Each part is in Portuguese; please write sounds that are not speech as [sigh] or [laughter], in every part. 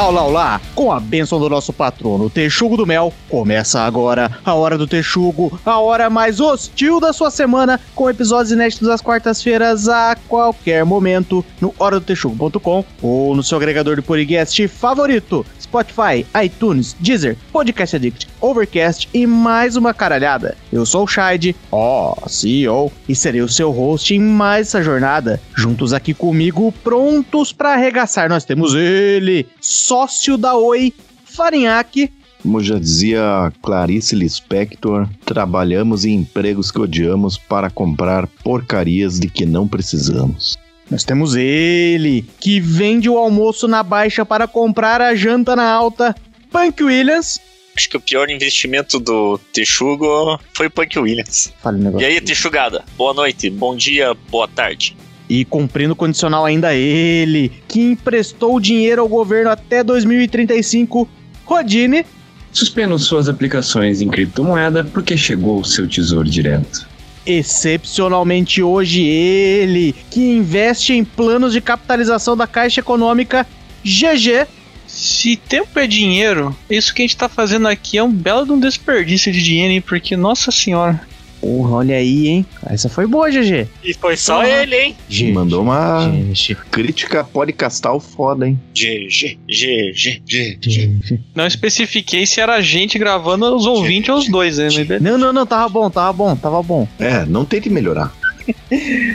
Olá, olá, olá! Com a bênção do nosso patrono, Texugo do Mel, começa agora a Hora do Texugo, a hora mais hostil da sua semana, com episódios inéditos às quartas-feiras a qualquer momento no horadotexugo.com ou no seu agregador de podcast favorito. Spotify, iTunes, Deezer, Podcast Addict, Overcast e mais uma caralhada. Eu sou o Shide, ó, oh, CEO, e serei o seu host em mais essa jornada. Juntos aqui comigo, prontos para arregaçar, nós temos ele, sócio da Oi, Farinhaque. Como já dizia Clarice Lispector, trabalhamos em empregos que odiamos para comprar porcarias de que não precisamos. Nós temos ele, que vende o almoço na baixa para comprar a janta na alta, Punk Williams. Acho que o pior investimento do Texugo foi o Punk Williams. Um e aí, Texugada, boa noite, bom dia, boa tarde. E cumprindo o condicional ainda ele, que emprestou dinheiro ao governo até 2035, Rodine. Suspendo suas aplicações em criptomoeda porque chegou o seu tesouro direto. Excepcionalmente hoje ele, que investe em planos de capitalização da Caixa Econômica, GG. Se tempo é dinheiro, isso que a gente tá fazendo aqui é um belo de um desperdício de dinheiro, hein? Porque, nossa senhora. Porra, olha aí, hein? Essa foi boa, GG. E foi só ele, hein? G Mandou uma GG. crítica podcastal foda, hein? GG, GG, GG. Não especifiquei se era a gente gravando os ouvintes ou os dois, né? Não, não, não, tava bom, tava bom, tava bom. É, não tente melhorar.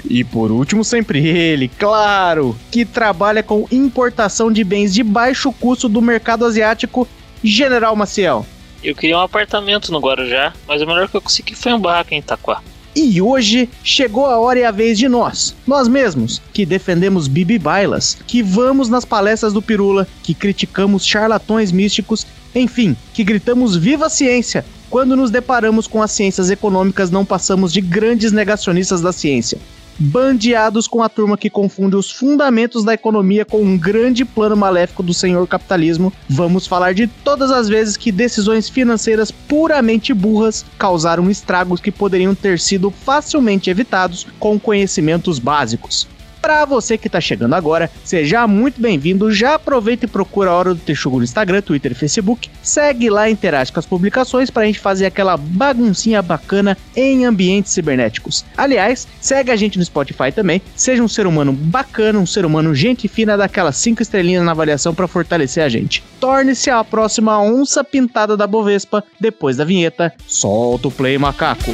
e por último, sempre ele, claro, que trabalha com importação de bens de baixo custo do mercado asiático, General Maciel. Eu queria um apartamento no Guarujá, mas o melhor que eu consegui foi um barraco em Itaquá. E hoje chegou a hora e a vez de nós, nós mesmos, que defendemos Bibi Bailas, que vamos nas palestras do Pirula, que criticamos charlatões místicos, enfim, que gritamos viva a ciência. Quando nos deparamos com as ciências econômicas, não passamos de grandes negacionistas da ciência bandeados com a turma que confunde os fundamentos da economia com um grande plano maléfico do senhor capitalismo. Vamos falar de todas as vezes que decisões financeiras puramente burras causaram estragos que poderiam ter sido facilmente evitados com conhecimentos básicos. Para você que está chegando agora, seja muito bem-vindo. Já aproveita e procura a Hora do Texugo no Instagram, Twitter e Facebook. Segue lá interage com as publicações para a gente fazer aquela baguncinha bacana em ambientes cibernéticos. Aliás, segue a gente no Spotify também. Seja um ser humano bacana, um ser humano gente fina, daquelas 5 estrelinhas na avaliação para fortalecer a gente. Torne-se a próxima onça pintada da Bovespa depois da vinheta. Solta o play, macaco.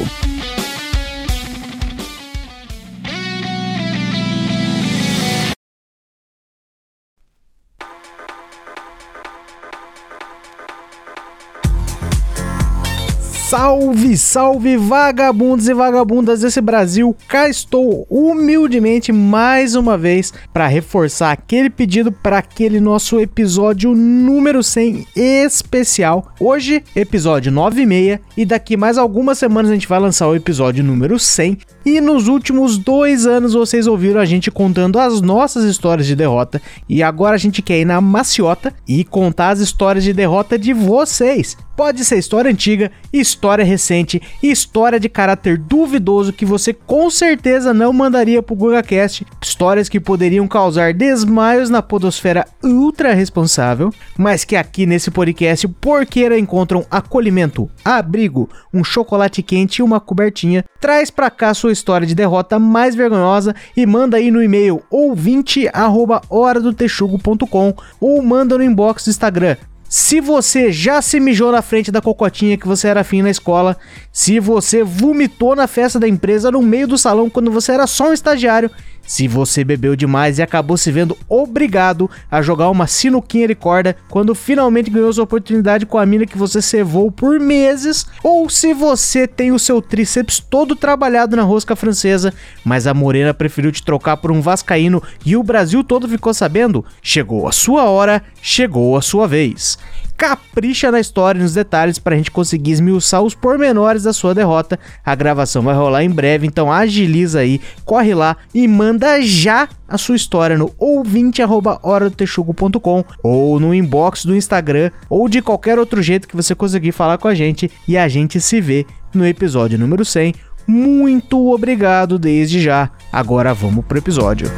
Salve, salve vagabundos e vagabundas desse Brasil! Cá estou humildemente mais uma vez para reforçar aquele pedido para aquele nosso episódio número 100 especial. Hoje, episódio 96 e daqui mais algumas semanas a gente vai lançar o episódio número 100. E nos últimos dois anos vocês ouviram a gente contando as nossas histórias de derrota e agora a gente quer ir na maciota e contar as histórias de derrota de vocês. Pode ser história antiga, história recente, história de caráter duvidoso que você com certeza não mandaria pro GugaCast, histórias que poderiam causar desmaios na podosfera ultra responsável, mas que aqui nesse podcast porqueira encontram acolhimento, abrigo, um chocolate quente e uma cobertinha. Traz pra cá sua história de derrota mais vergonhosa e manda aí no e-mail ouvinte@horadotexugo.com ou manda no inbox do Instagram se você já se mijou na frente da cocotinha que você era afim na escola, se você vomitou na festa da empresa no meio do salão quando você era só um estagiário se você bebeu demais e acabou se vendo obrigado a jogar uma sinuquinha de corda quando finalmente ganhou sua oportunidade com a mina que você cevou por meses, ou se você tem o seu tríceps todo trabalhado na rosca francesa, mas a morena preferiu te trocar por um vascaíno e o Brasil todo ficou sabendo, chegou a sua hora, chegou a sua vez capricha na história e nos detalhes para a gente conseguir esmiuçar os pormenores da sua derrota. A gravação vai rolar em breve, então agiliza aí, corre lá e manda já a sua história no ouvinte@horadotexugo.com ou no inbox do Instagram ou de qualquer outro jeito que você conseguir falar com a gente e a gente se vê no episódio número 100. Muito obrigado desde já. Agora vamos pro episódio.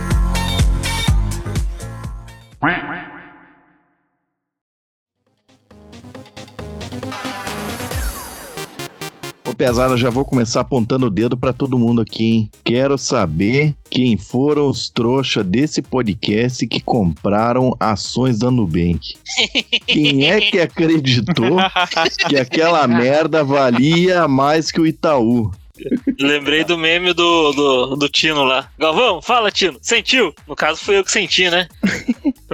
Pesada, já vou começar apontando o dedo pra todo mundo aqui, hein? Quero saber quem foram os trouxa desse podcast que compraram ações da Nubank. Quem é que acreditou [laughs] que aquela merda valia mais que o Itaú? Lembrei do meme do, do, do Tino lá. Galvão, fala, Tino. Sentiu? No caso, fui eu que senti, né?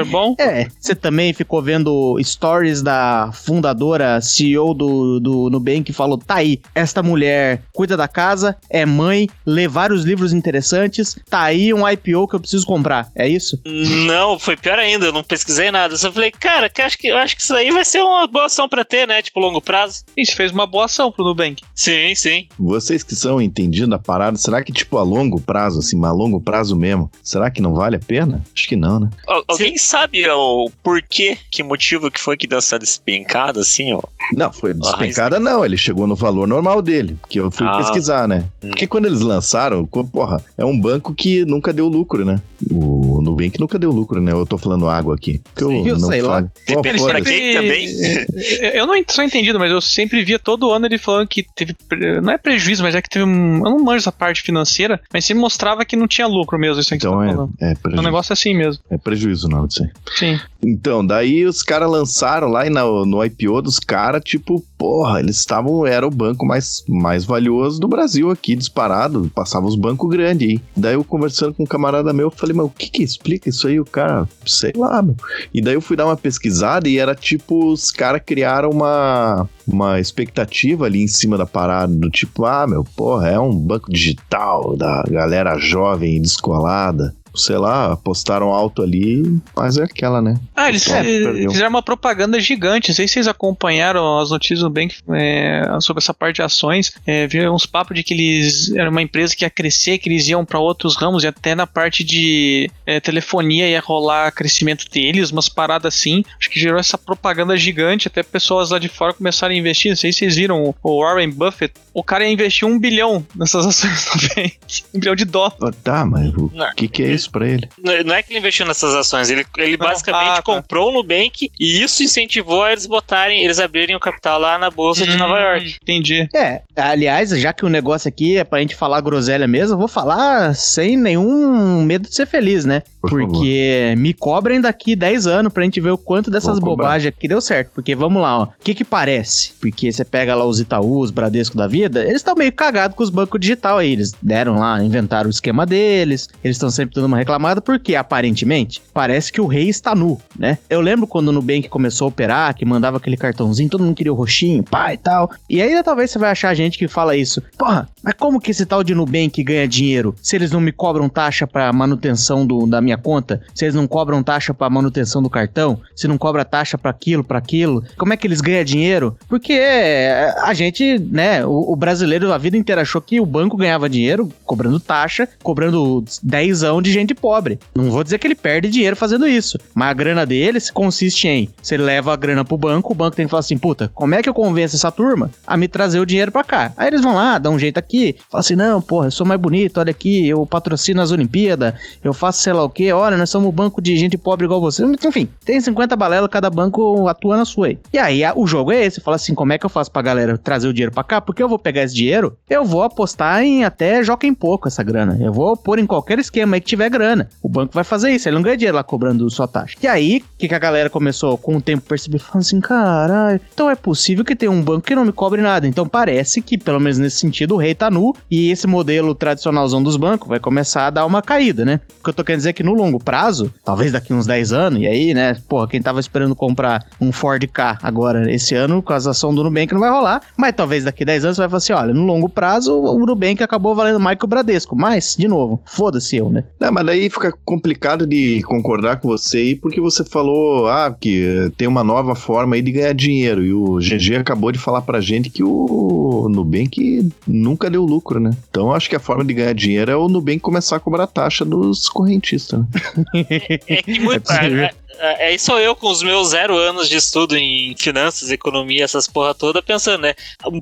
Foi bom? É, você também ficou vendo stories da fundadora, CEO do, do Nubank, que falou: tá aí, esta mulher cuida da casa, é mãe, lê vários livros interessantes, tá aí um IPO que eu preciso comprar. É isso? Não, foi pior ainda, eu não pesquisei nada. Eu só falei, cara, que acho que, eu acho que isso aí vai ser uma boa ação pra ter, né? Tipo, longo prazo. Isso fez uma boa ação pro Nubank. Sim, sim. Vocês que são entendidos da parada, será que, tipo, a longo prazo, assim, a longo prazo mesmo, será que não vale a pena? Acho que não, né? Al- Alguém sabe o porquê, que motivo que foi que deu essa despencada, assim, ó? Não, foi despencada, não. Ele chegou no valor normal dele, que eu fui Ah. pesquisar, né? Hum. Porque quando eles lançaram, porra, é um banco que nunca deu lucro, né? O Nubank nunca deu lucro, né? Eu tô falando água aqui. Que eu, Eu não sei lá. falo. Pô, Depende pra quem também. [laughs] Eu não sou entendido, mas eu sempre via todo ano ele falando que teve. Não é prejuízo, mas é que teve um. Eu não manjo essa parte financeira, mas sempre mostrava que não tinha lucro mesmo, isso aí que Então tá é, é, É um prejuízo, negócio assim mesmo. é prejuízo não aí. Sim. Então, daí os caras lançaram lá e no, no IPO dos caras, tipo, porra, eles estavam, era o banco mais, mais valioso do Brasil aqui, disparado, passava os bancos grandes aí. Daí eu conversando com um camarada meu, eu falei, mas o que que explica isso aí? O cara, sei lá, meu. E daí eu fui dar uma pesquisada e era tipo, os caras criaram uma, uma expectativa ali em cima da parada, do tipo, ah, meu, porra, é um banco digital da galera jovem e descolada. Sei lá, apostaram alto ali, mas é aquela, né? Ah, eles É, fizeram uma propaganda gigante. Não sei se vocês acompanharam as notícias do Bank é, sobre essa parte de ações. É, viram uns papos de que eles era uma empresa que ia crescer, que eles iam para outros ramos, e até na parte de é, telefonia ia rolar crescimento deles, umas paradas assim. Acho que gerou essa propaganda gigante. Até pessoas lá de fora começaram a investir. Não sei se vocês viram o, Warren Buffett. O cara ia investir um bilhão nessas ações [laughs] do Bank. Um bilhão de dólares. Ah, Tá, mas o Não. que que é isso pra ele? Não é que ele investiu nessas ações, ele, ele Não, basicamente ah, tá. comprou o Nubank e isso incentivou a eles botarem, eles abrirem o capital lá na Bolsa de Nova Hum, York. Entendi. É, aliás, já que o negócio aqui é pra gente falar groselha mesmo, eu vou falar sem nenhum medo de ser feliz, né? Por favor. Porque me cobrem daqui 10 anos pra gente ver o quanto dessas bobagens aqui deu certo. Porque vamos lá, ó. O que que parece? Porque você pega lá os Itaú, os Bradesco da vida, eles estão meio cagados com os bancos digital aí. Eles deram lá, inventaram o esquema deles, eles estão sempre dando uma reclamada, porque aparentemente parece que o rei está nu, né? Eu lembro quando o Nubank começou a operar, que mandava aquele cartãozinho, todo mundo queria o roxinho, pá e tal. E ainda talvez você vai achar gente que fala isso. Porra, mas como que esse tal de Nubank ganha dinheiro se eles não me cobram taxa pra manutenção do, da minha conta? Se eles não cobram taxa pra manutenção do cartão? Se não cobra taxa pra aquilo, pra aquilo? Como é que eles ganham dinheiro? Porque é, a gente, né, o, o brasileiro a vida inteira achou que o banco ganhava dinheiro cobrando taxa, cobrando dezão de gente pobre. Não vou dizer que ele perde dinheiro fazendo isso, mas a grana deles consiste em, você leva a grana pro banco, o banco tem que falar assim, puta, como é que eu convenço essa turma a me trazer o dinheiro pra cá? Aí eles vão lá, dão um jeito aqui, falam assim, não, porra, eu sou mais bonito, olha aqui, eu patrocino as Olimpíadas, eu faço sei lá o que, olha, nós somos um banco de gente pobre igual você. Enfim, tem 50 balelas, cada banco atua na sua aí. E aí o jogo é esse, fala assim, como é que eu faço pra galera trazer o dinheiro pra cá? Porque eu vou pegar esse dinheiro, eu vou apostar em até joga em pouco essa grana. Eu vou pôr em qualquer esquema aí que tiver grana. O banco vai fazer isso, ele não ganha dinheiro lá cobrando sua taxa. E aí, o que, que a galera começou com o tempo perceber? Falando assim, caralho, então é possível que tenha um banco que não me cobre nada. Então parece que, pelo menos nesse sentido, o rei tá nu e esse modelo tradicionalzão dos bancos vai começar a dar uma caída, né? O que eu tô querendo dizer é que no longo prazo, talvez daqui uns 10 anos, e aí, né, porra, quem tava esperando comprar um Ford K agora esse ano, com as ações do Nubank não vai rolar, mas talvez daqui 10 anos você vai falar assim, olha, no longo prazo o Nubank acabou valendo mais que o Bradesco, mas, de novo, foda-se eu, né? Não, mas daí fica complicado de concordar com você aí, porque você falou, ah, que tem uma nova forma aí de ganhar dinheiro. E o GG acabou de falar pra gente que o Nubank nunca deu lucro, né? Então eu acho que a forma de ganhar dinheiro é o Nubank começar a cobrar taxa dos correntistas, né? [laughs] É que muito, É possível. a, é, aí sou eu com os meus zero anos de estudo em finanças, economia, essas porra toda, pensando, né?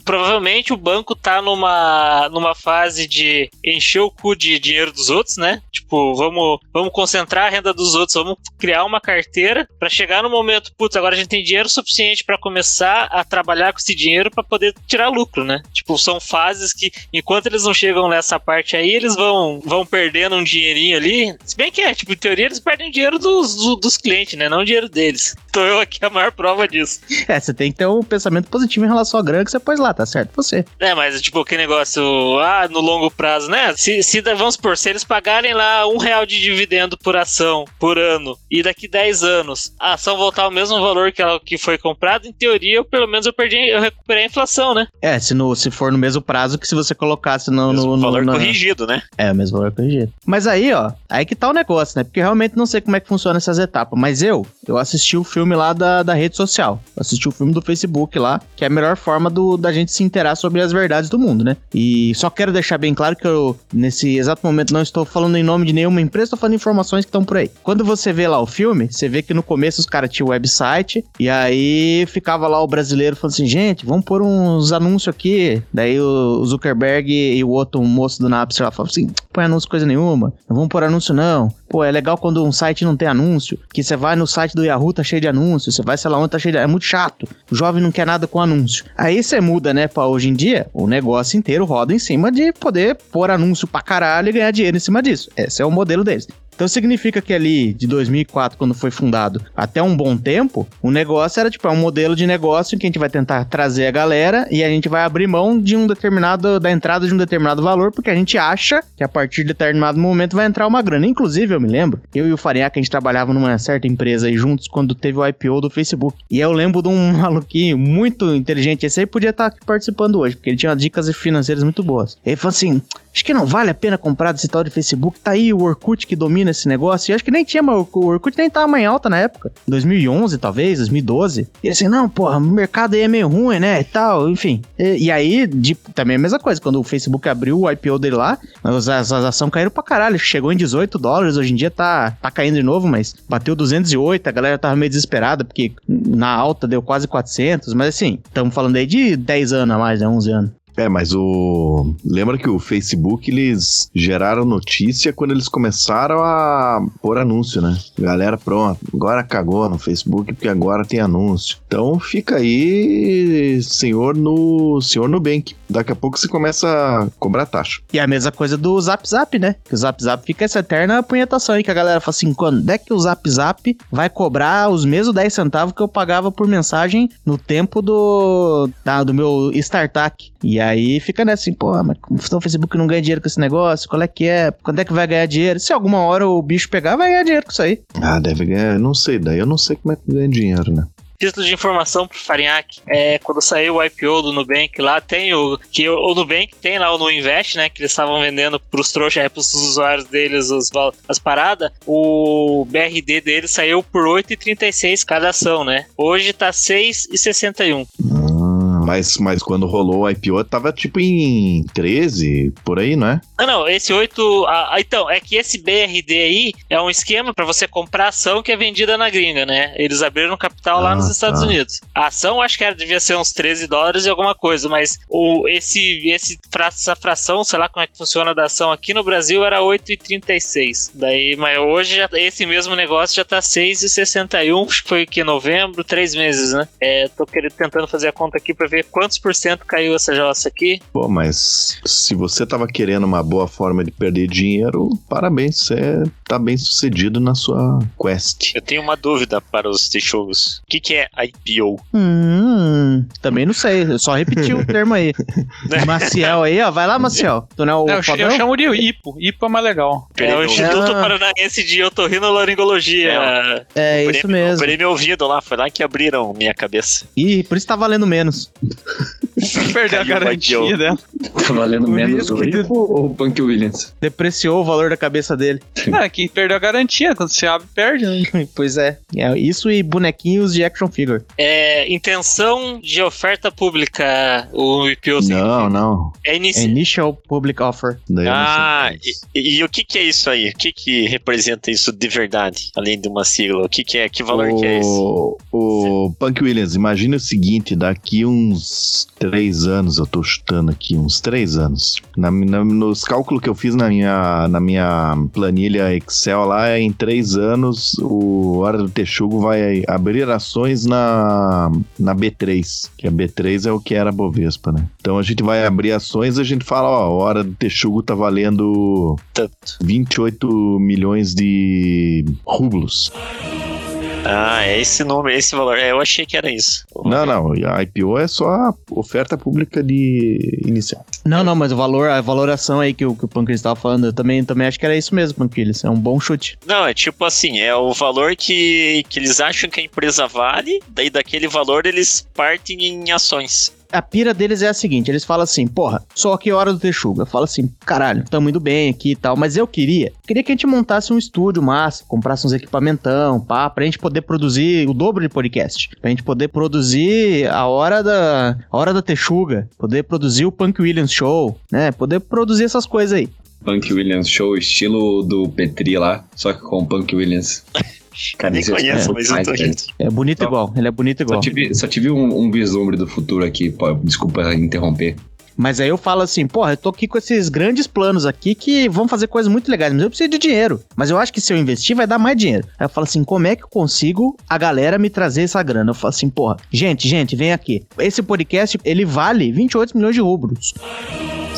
Provavelmente o banco tá numa, numa fase de encher o cu de dinheiro dos outros, né? Tipo, vamos, vamos concentrar a renda dos outros, vamos criar uma carteira para chegar no momento, putz, agora a gente tem dinheiro suficiente para começar a trabalhar com esse dinheiro para poder tirar lucro, né? Tipo, são fases que, enquanto eles não chegam nessa parte aí, eles vão, vão perdendo um dinheirinho ali. Se bem que é, tipo, em teoria eles perdem dinheiro dos, do, dos clientes, né? Não o dinheiro deles. Tô eu aqui a maior prova disso. É, você tem que ter um pensamento positivo em relação à grana que você pôs lá, tá certo? Você. É, mas tipo, que negócio, ah, no longo prazo, né? Se, se vamos por, se eles pagarem lá um real de dividendo por ação por ano e daqui 10 anos a ação voltar ao mesmo valor que ela que foi comprada, em teoria, eu, pelo menos eu perdi, eu recuperei a inflação, né? É, se, no, se for no mesmo prazo que se você colocasse no. Mesmo no, no valor na- corrigido, né? É, o mesmo valor corrigido. Mas aí, ó, aí que tá o negócio, né? Porque eu realmente não sei como é que funciona essas etapas. Mas eu, eu assisti o filme lá da, da rede social. Eu assisti o filme do Facebook lá, que é a melhor forma do, da gente se interar sobre as verdades do mundo, né? E só quero deixar bem claro que eu, nesse exato momento, não estou falando em nome de nenhuma empresa, estou falando informações que estão por aí. Quando você vê lá o filme, você vê que no começo os caras tinham website, e aí ficava lá o brasileiro falando assim, gente, vamos pôr uns anúncios aqui. Daí o Zuckerberg e o outro moço do Napster lá falavam assim, põe anúncio coisa nenhuma, não vamos pôr anúncio não. Pô, é legal quando um site não tem anúncio, que você vai no site do Yahoo, tá cheio de anúncio, você vai sei lá onde, tá cheio de... É muito chato, o jovem não quer nada com anúncio. Aí você muda, né, pra hoje em dia, o negócio inteiro roda em cima de poder pôr anúncio pra caralho e ganhar dinheiro em cima disso. Esse é o modelo deles. Então significa que ali, de 2004, quando foi fundado, até um bom tempo, o negócio era tipo, é um modelo de negócio em que a gente vai tentar trazer a galera e a gente vai abrir mão de um determinado, da entrada de um determinado valor, porque a gente acha que a partir de determinado momento vai entrar uma grana. Inclusive, eu me lembro, eu e o Farinhaque, a gente trabalhava numa certa empresa aí juntos quando teve o IPO do Facebook. E eu lembro de um [laughs] maluquinho muito inteligente, esse aí podia estar aqui participando hoje, porque ele tinha dicas financeiras muito boas. Ele falou assim, acho que não vale a pena comprar desse tal de Facebook, tá aí o Orkut que domina esse negócio, e acho que nem tinha, o Orkut nem tava em alta na época, 2011 talvez, 2012. E ele assim, não, porra, o mercado aí é meio ruim, né, e tal, enfim. E, e aí, de, também a mesma coisa, quando o Facebook abriu o IPO dele lá, as, as, as ações caíram pra caralho, chegou em 18 dólares, hoje em dia tá, tá caindo de novo, mas bateu 208, a galera tava meio desesperada, porque na alta deu quase 400, mas assim, estamos falando aí de 10 anos a mais, né, 11 anos. É, mas o. Lembra que o Facebook eles geraram notícia quando eles começaram a pôr anúncio, né? Galera, pronto, agora cagou no Facebook porque agora tem anúncio. Então fica aí, senhor no senhor Nubank. Daqui a pouco você começa a cobrar taxa. E a mesma coisa do Zap Zap, né? Que o Zap Zap fica essa eterna punhetação aí que a galera fala assim: quando é que o Zap Zap vai cobrar os mesmos 10 centavos que eu pagava por mensagem no tempo do, da- do meu startup? E aí fica nessa assim, pô, mas como o Facebook não ganha dinheiro com esse negócio? Qual é que é? Quando é que vai ganhar dinheiro? Se alguma hora o bicho pegar, vai ganhar dinheiro com isso aí. Ah, deve ganhar, não sei, daí eu não sei como é que ganha dinheiro, né? Título de informação pro Farinhaque. É, quando saiu o IPO do Nubank lá, tem o. Que o, o Nubank tem lá o No Invest, né? Que eles estavam vendendo pros trouxas, é, pros usuários deles os, as paradas. O BRD deles saiu por 8,36 cada ação, né? Hoje tá 6,61. Hum, mas, mas quando rolou o IPO, tava tipo em 13, por aí, não é? Ah, não, esse 8. ah, ah, então, é que esse BRD aí é um esquema pra você comprar ação que é vendida na gringa, né? Eles abriram capital lá Ah, nos Estados tá. Unidos. A ação acho que era, devia ser uns 13 dólares e alguma coisa, mas o, esse, esse essa fração, sei lá como é que funciona da ação aqui no Brasil, era 8,36. Daí, mas hoje já- esse mesmo negócio já tá 6,61, acho que foi que novembro, três meses, né? É, tô querendo, tentando fazer a conta aqui pra ver quantos por cento caiu essa jossa aqui. Pô, mas se você tava querendo uma boa forma de perder dinheiro, parabéns, você tá bem sucedido na sua quest. Eu tenho uma dúvida para os texugos. O que, que é IPO? Hum, também não sei, eu só repeti o [laughs] termo aí. Maciel aí, ó, vai lá, Maciel. Tu não é o Não, eu, eu chamo de IPO. IPO é mais legal. É o Instituto Ah. Paranaense de Otorrinolaringologia. É Operei- isso mesmo. Operei meu ouvido lá, foi lá que abriram minha cabeça. Ih, por isso tá valendo menos. Perdeu a garantia dela. Tá valendo menos isso o que- Rico ou o Punk Williams? Depreciou o valor da cabeça dele. É, que perdeu a garantia. Quando você abre, perde, né? [laughs] pois é. é. Isso e bonequinhos de action figure. É, intenção de oferta pública, o IPO Não, não. é inici... Initial Public Offer. Daí não. Ah, e, e o que, que é isso aí? O que, que representa isso de verdade? Além de uma sigla, o que, que é? Que valor que é esse? O, o Punk Williams, imagina o seguinte: daqui uns três anos, eu tô chutando aqui, uns três anos. Na, na- nos cálculos que eu fiz na minha, na minha planilha Excel lá, em três anos, o Hora do Texugo vai abrir ações na, na B3, que a B3 é o que era a Bovespa, né? Então a gente vai abrir ações, a gente fala, ó, a Hora do Texugo tá valendo Tanto. 28 milhões de rublos. Ah, é esse número, esse valor. É, eu achei que era isso. Não, não. A IPO é só a oferta pública de inicial. Não, não, mas o valor, a valoração aí que o, que o Pancreas estava falando, eu também, também acho que era isso mesmo, Pancreas. É um bom chute. Não, é tipo assim, é o valor que, que eles acham que a empresa vale, daí daquele valor eles partem em ações. A pira deles é a seguinte, eles falam assim, porra, só que hora do Texuga. Fala assim, caralho, tamo indo bem aqui e tal, mas eu queria, queria que a gente montasse um estúdio massa, comprasse uns equipamentos, pá, pra gente poder produzir o dobro de podcast. Pra gente poder produzir a hora da, a hora da Texuga, poder produzir o Punk Williams Show, né, poder produzir essas coisas aí. Punk Williams Show, estilo do Petri lá, só que com Punk Williams. [laughs] Cara, Nem é conheço, muito mas eu mais, tô rindo. É bonito Só- igual, ele é bonito Só igual. tive, só tive um, um vislumbre do futuro aqui, pô, desculpa interromper. Mas aí eu falo assim, porra, eu tô aqui com esses grandes planos aqui que vão fazer coisas muito legais, mas eu preciso de dinheiro. Mas eu acho que se eu investir vai dar mais dinheiro. Aí eu falo assim, como é que eu consigo a galera me trazer essa grana? Eu falo assim, porra, gente, gente, vem aqui. Esse podcast, ele vale 28 milhões de rublos.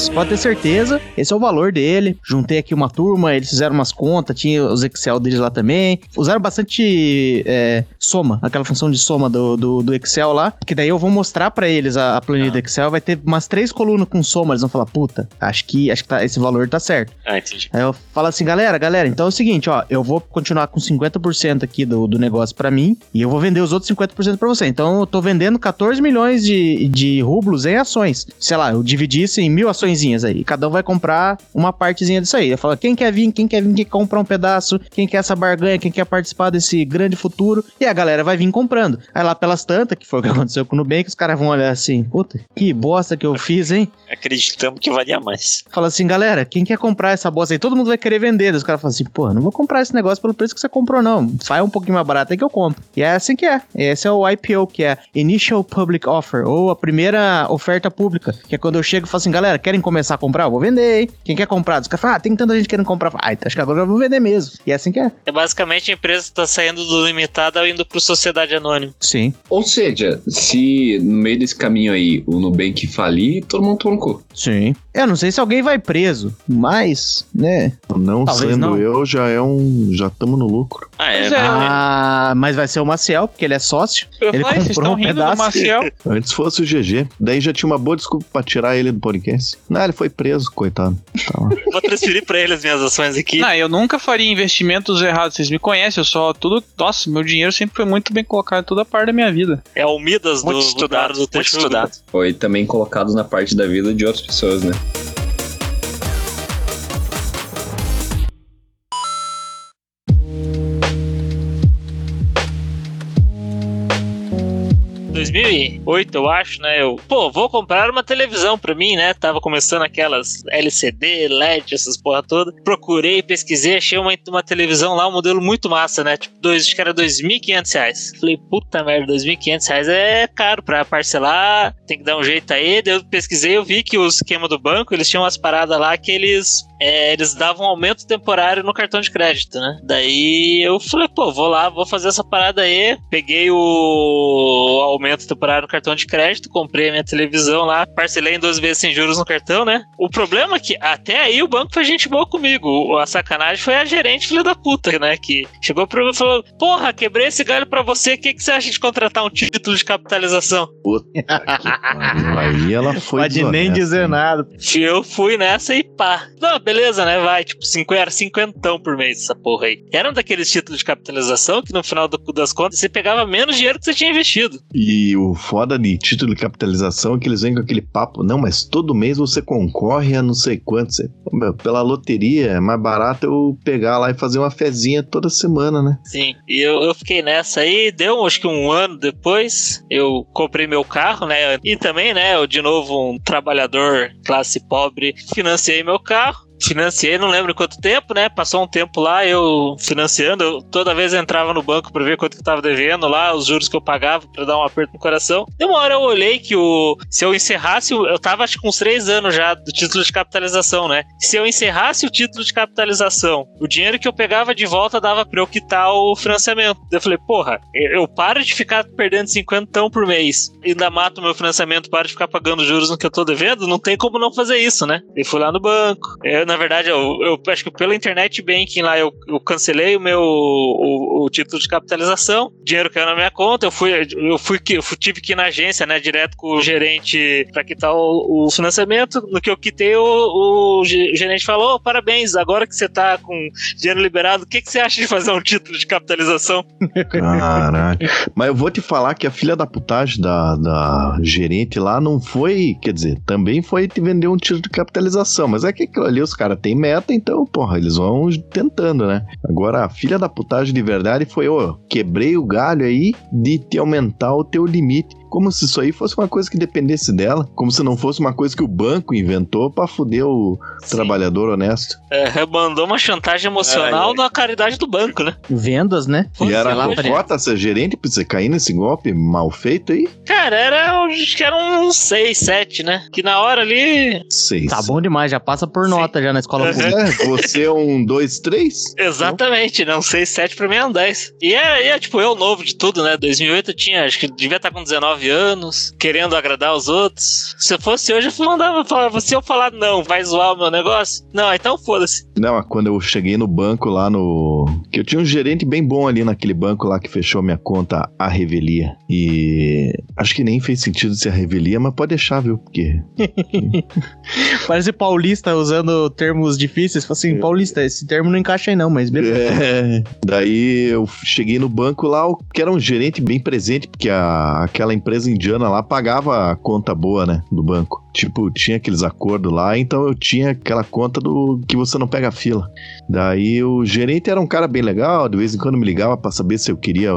Você pode ter certeza, esse é o valor dele. Juntei aqui uma turma, eles fizeram umas contas, tinha os Excel deles lá também. Usaram bastante é, soma, aquela função de soma do, do, do Excel lá. Que daí eu vou mostrar pra eles a, a planilha do Excel. Vai ter umas três colunas com soma. Eles vão falar, puta, acho que, acho que tá- esse valor tá certo. Ah, entendi. Aí eu falo assim, galera, galera, então é o seguinte, ó, eu vou continuar com 50% aqui do, do negócio pra mim e eu vou vender os outros 50% pra você. Então eu tô vendendo 14 milhões de, de rublos em ações. Sei lá, eu dividi isso em mil açõezinhas aí. Cada um vai comprar uma partezinha disso aí. Eu falo, quem quer vir, quem quer vir, quem quer comprar um pedaço, quem quer essa barganha, quem quer participar desse grande futuro. E a galera vai vir comprando. Aí lá pelas tantas, que foi o que aconteceu com o Nubank, os caras vão olhar assim, puta, que bosta que eu fiz, hein? Acreditamos que valia mais. Fala assim, galera, quem quer comprar essa bosta aí? Todo mundo vai querer vender. Os caras falam assim, pô, não vou comprar esse negócio pelo preço que você comprou, não. Faz um pouquinho mais barato aí que eu compro. E é assim que é. Esse é o IPO, que é Initial Public Offer, ou a primeira oferta pública, que é quando eu chego e falo assim, galera, querem começar a comprar? Eu vou vender, hein? Quem quer comprar? Os caras falam, ah, tem tanta gente querendo comprar. Ah, então acho que agora eu vou vender mesmo. E é assim que é. É basicamente a empresa tá saindo do limitado e indo pro sociedade anônima. Sim, Ou seja, se no meio desse caminho aí o Nubank falir, todo mundo toma no cu. sim. Eu não sei se alguém vai preso, mas, né? Não Talvez sendo não. eu, já é um. Já estamos no lucro. Ah, é. É, Ah, mas vai ser o Maciel, porque ele é sócio. Eu Ele falei, vocês comprou estão um rindo pedaço. do Maciel. Antes fosse o GG. Daí já tinha uma boa desculpa pra tirar ele do podcast. Não, ele foi preso, coitado. Tá. [laughs] Vou transferir pra ele as minhas ações aqui. Não, eu nunca faria investimentos errados. Vocês me conhecem, eu só tudo. Nossa, meu dinheiro sempre foi muito bem colocado em toda parte da minha vida. É o Midas do, Muito do estudado, Dado do muito estudado. Foi também colocados na parte da vida de outras pessoas, né? 2008, eu acho, né? Eu, pô, vou comprar uma televisão pra mim, né? Tava começando aquelas LCD, LED, essas porra toda. Procurei, pesquisei, achei uma, uma televisão lá, um modelo muito massa, né? Tipo, dois, acho que era 2.500 reais. Falei, puta merda, 2.500 reais é caro pra parcelar, tem que dar um jeito aí. Eu pesquisei, eu vi que o esquema do banco, eles tinham umas paradas lá que eles é, eles davam aumento temporário no cartão de crédito, né? Daí eu falei, pô, vou lá, vou fazer essa parada aí. Peguei o aumento temporário no cartão de crédito, comprei a minha televisão lá, parcelei em 12 vezes sem juros no cartão, né? O problema é que até aí o banco foi gente boa comigo. A sacanagem foi a gerente filha da puta, né? Que chegou pra mim e falou: Porra, quebrei esse galho pra você, o que, que você acha de contratar um título de capitalização? Puta que pariu. Aí ela foi. Pode nem dizer hein? nada. Eu fui nessa e pá. Não, beleza, né? Vai, tipo, cinco, era cinquentão por mês essa porra aí. Era um daqueles títulos de capitalização que no final do- das contas você pegava menos dinheiro que você tinha investido. E E o foda de título de capitalização é que eles vêm com aquele papo, não, mas todo mês você concorre a não sei quanto. Você, meu, pela loteria é mais barato eu pegar lá e fazer uma fezinha toda semana, né? Sim, e eu, eu fiquei nessa aí, deu acho que um ano depois, eu comprei meu carro, né? E também, né, eu de novo um trabalhador classe pobre, financiei meu carro financiei, não lembro quanto tempo, né? Passou um tempo lá, eu financiando, eu toda vez entrava no banco para ver quanto que tava devendo lá, os juros que eu pagava para dar um aperto no coração. De uma hora eu olhei que o se eu encerrasse, eu tava acho que uns três anos já do título de capitalização, né? Se eu encerrasse o título de capitalização, o dinheiro que eu pegava de volta dava para eu quitar o financiamento. Eu falei, porra, eu paro de ficar perdendo 50 por mês ainda mato meu financiamento, paro de ficar pagando juros no que eu tô devendo, não tem como não fazer isso, né? E fui lá no banco. Eu, na verdade, eu, eu acho que pelo internet banking lá eu, eu cancelei o meu o, o, título de capitalização, dinheiro caiu na minha conta, eu fui, eu fui, eu tive que ir na agência, né, direto com o gerente para quitar o, o, financiamento. No que eu quitei, o, o gerente falou: oh, parabéns, agora que você tá com dinheiro liberado, o que, que você acha de fazer um título de capitalização? Caralho. Mas eu vou te falar que a filha da putagem da, da gerente lá não foi, quer dizer, também foi te vender um título de capitalização, mas é que aquilo ali os caras têm meta, então, porra, eles vão tentando, né? Agora, a filha da putagem de verdade foi, ô, quebrei o galho aí de te aumentar o teu limite como se isso aí fosse uma coisa que dependesse dela, como se não fosse uma coisa que o banco inventou para fuder o Sim. trabalhador honesto. É, mandou uma chantagem emocional é. na caridade do banco, né? Vendas, né? E era lá cota ser gerente pra você cair nesse golpe mal feito aí? Cara, era, acho que era uns 6, 7, né? Que na hora ali... 6. Tá bom demais, já passa por nota Sim. já na escola pública. É, você é um 2, 3? Exatamente, não 6, 7 pra mim é um 10. E é, é, tipo, eu novo de tudo, né? 2008 eu tinha, acho que devia estar com 19 19 anos, querendo agradar os outros. Se eu fosse hoje, eu mandava falar, se eu falar não, vai zoar o meu negócio? Não, então foda-se. Não, quando eu cheguei no banco lá no. Que eu tinha um gerente bem bom ali naquele banco lá que fechou minha conta a revelia. E acho que nem fez sentido ser a revelia, mas pode deixar, viu? Porque. [laughs] Parece paulista usando termos difíceis. Fala assim, paulista, esse termo não encaixa aí não, mas beleza. É. Daí eu cheguei no banco lá, que era um gerente bem presente, porque a, aquela empresa empresa indiana lá pagava a conta boa, né, do banco. Tipo, tinha aqueles acordos lá, então eu tinha aquela conta do que você não pega fila. Daí o gerente era um cara bem legal, de vez em quando me ligava para saber se eu queria,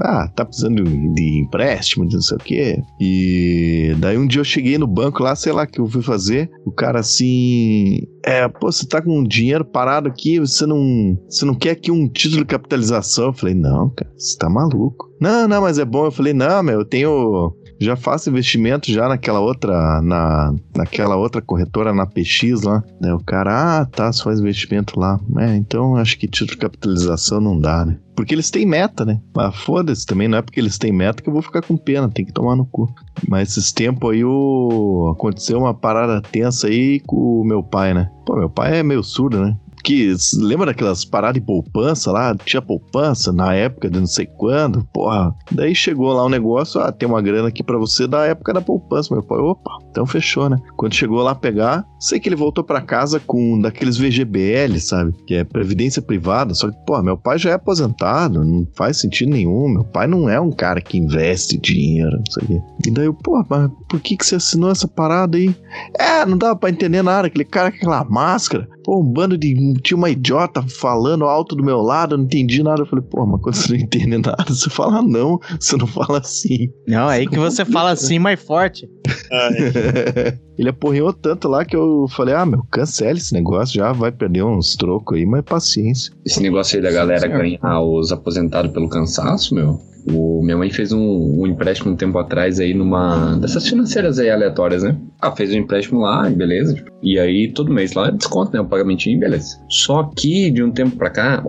ah, tá precisando de empréstimo, de não sei o quê. E daí um dia eu cheguei no banco lá, sei lá que eu fui fazer, o cara assim, é, pô, você tá com dinheiro parado aqui, você não, você não quer aqui um título de capitalização? Eu falei, não, cara, você tá maluco. Não, não, mas é bom. Eu falei, não, meu, eu tenho já faço investimento já naquela outra, na, naquela outra corretora, na PX lá. Né? O cara, ah, tá, você faz investimento lá. É, então acho que título de capitalização não dá, né? Porque eles têm meta, né? Mas foda-se também, não é porque eles têm meta que eu vou ficar com pena, tem que tomar no cu. Mas esses tempos aí o... aconteceu uma parada tensa aí com o meu pai, né? Pô, meu pai é meio surdo, né? Que lembra daquelas paradas de poupança lá? Tinha poupança na época de não sei quando, porra. Daí chegou lá um negócio, ah, tem uma grana aqui para você da época da poupança. Meu pai, opa, então fechou, né? Quando chegou lá pegar, sei que ele voltou para casa com daqueles VGBL, sabe? Que é previdência privada. Só que, pô, meu pai já é aposentado, não faz sentido nenhum. Meu pai não é um cara que investe dinheiro, não sei o quê. E daí eu, pô, mas por que que você assinou essa parada aí? É, não dava pra entender nada. Aquele cara com aquela máscara, pô, um bando de tinha uma idiota falando alto do meu lado, eu não entendi nada. Eu falei, pô, mas quando você não entende nada, você fala não, você não fala assim. Não, é aí que você fala assim mais forte. [laughs] Ele aporreou tanto lá que eu falei, ah, meu, cancele esse negócio, já vai perder uns trocos aí, mas paciência. Esse negócio aí da galera ganhar os aposentados pelo cansaço, meu, o, minha mãe fez um, um, empréstimo um tempo atrás aí numa dessas financeiras aí aleatórias, né? Ah, fez um empréstimo lá, beleza. E aí todo mês lá desconto, né? O pagamentinho, beleza. Só que de um tempo pra cá,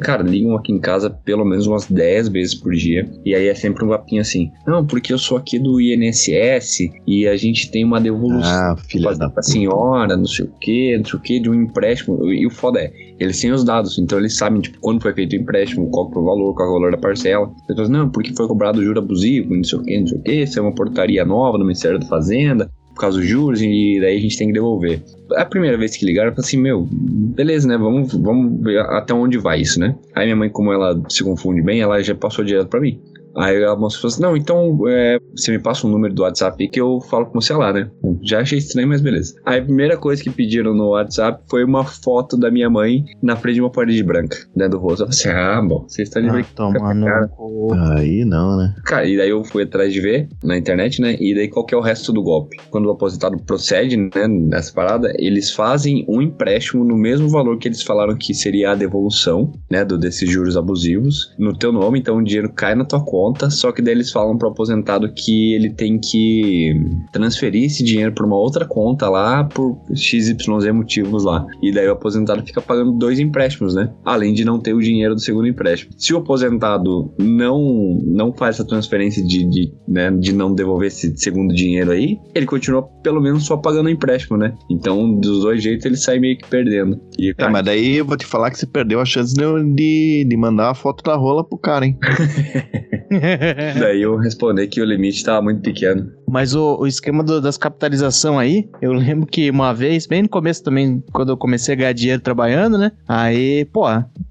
cara, ligam aqui em casa pelo menos umas 10 vezes por dia. E aí é sempre um papinho assim: Não, porque eu sou aqui do INSS e a gente tem uma devolução ah, filha da pra senhora, não sei o que, não sei o que, de um empréstimo. E o foda é, eles têm os dados, então eles sabem, tipo, quando foi feito o empréstimo, qual que foi o valor, qual é o valor da parcela. Então, não, porque foi cobrado juro abusivo, não sei o que, não sei o que, isso é uma portaria nova do Ministério da Fazenda, por causa dos juros, e daí a gente tem que devolver. A primeira vez que ligaram, eu falei assim, meu, beleza, né, vamos, vamos ver até onde vai isso, né? Aí minha mãe, como ela se confunde bem, ela já passou direto para mim. Aí a moça falou assim: Não, então é, você me passa um número do WhatsApp que eu falo com você lá, né? Já achei estranho, mas beleza. Aí a primeira coisa que pediram no WhatsApp foi uma foto da minha mãe na frente de uma parede branca, dentro do rosto. Eu falei assim: Ah, bom, você está de Ah, brincadeira, toma no cara. Aí não, né? Cara, e daí eu fui atrás de ver na internet, né? E daí qual que é o resto do golpe? Quando o aposentado procede, né, nessa parada, eles fazem um empréstimo no mesmo valor que eles falaram que seria a devolução, né, do, desses juros abusivos, no teu nome, então o dinheiro cai na tua conta, só que daí eles falam pro aposentado que ele tem que transferir esse dinheiro pra uma outra conta lá por XYZ motivos lá. E daí o aposentado fica pagando dois empréstimos, né? Além de não ter o dinheiro do segundo empréstimo. Se o aposentado não não faz essa transferência de, de, né, de não devolver esse segundo dinheiro aí, ele continua pelo menos só pagando o empréstimo, né? Então, dos dois jeitos, ele sai meio que perdendo. E, É, cara, mas daí eu vou te falar que você perdeu a chance de, de, de mandar a foto da rola pro cara, hein? [laughs] [laughs] daí eu respondi que o limite tava muito pequeno. Mas o, o esquema do- das capitalização aí, eu lembro que uma vez, bem no começo também, quando eu comecei a ganhar dinheiro trabalhando, né? Aí, pô,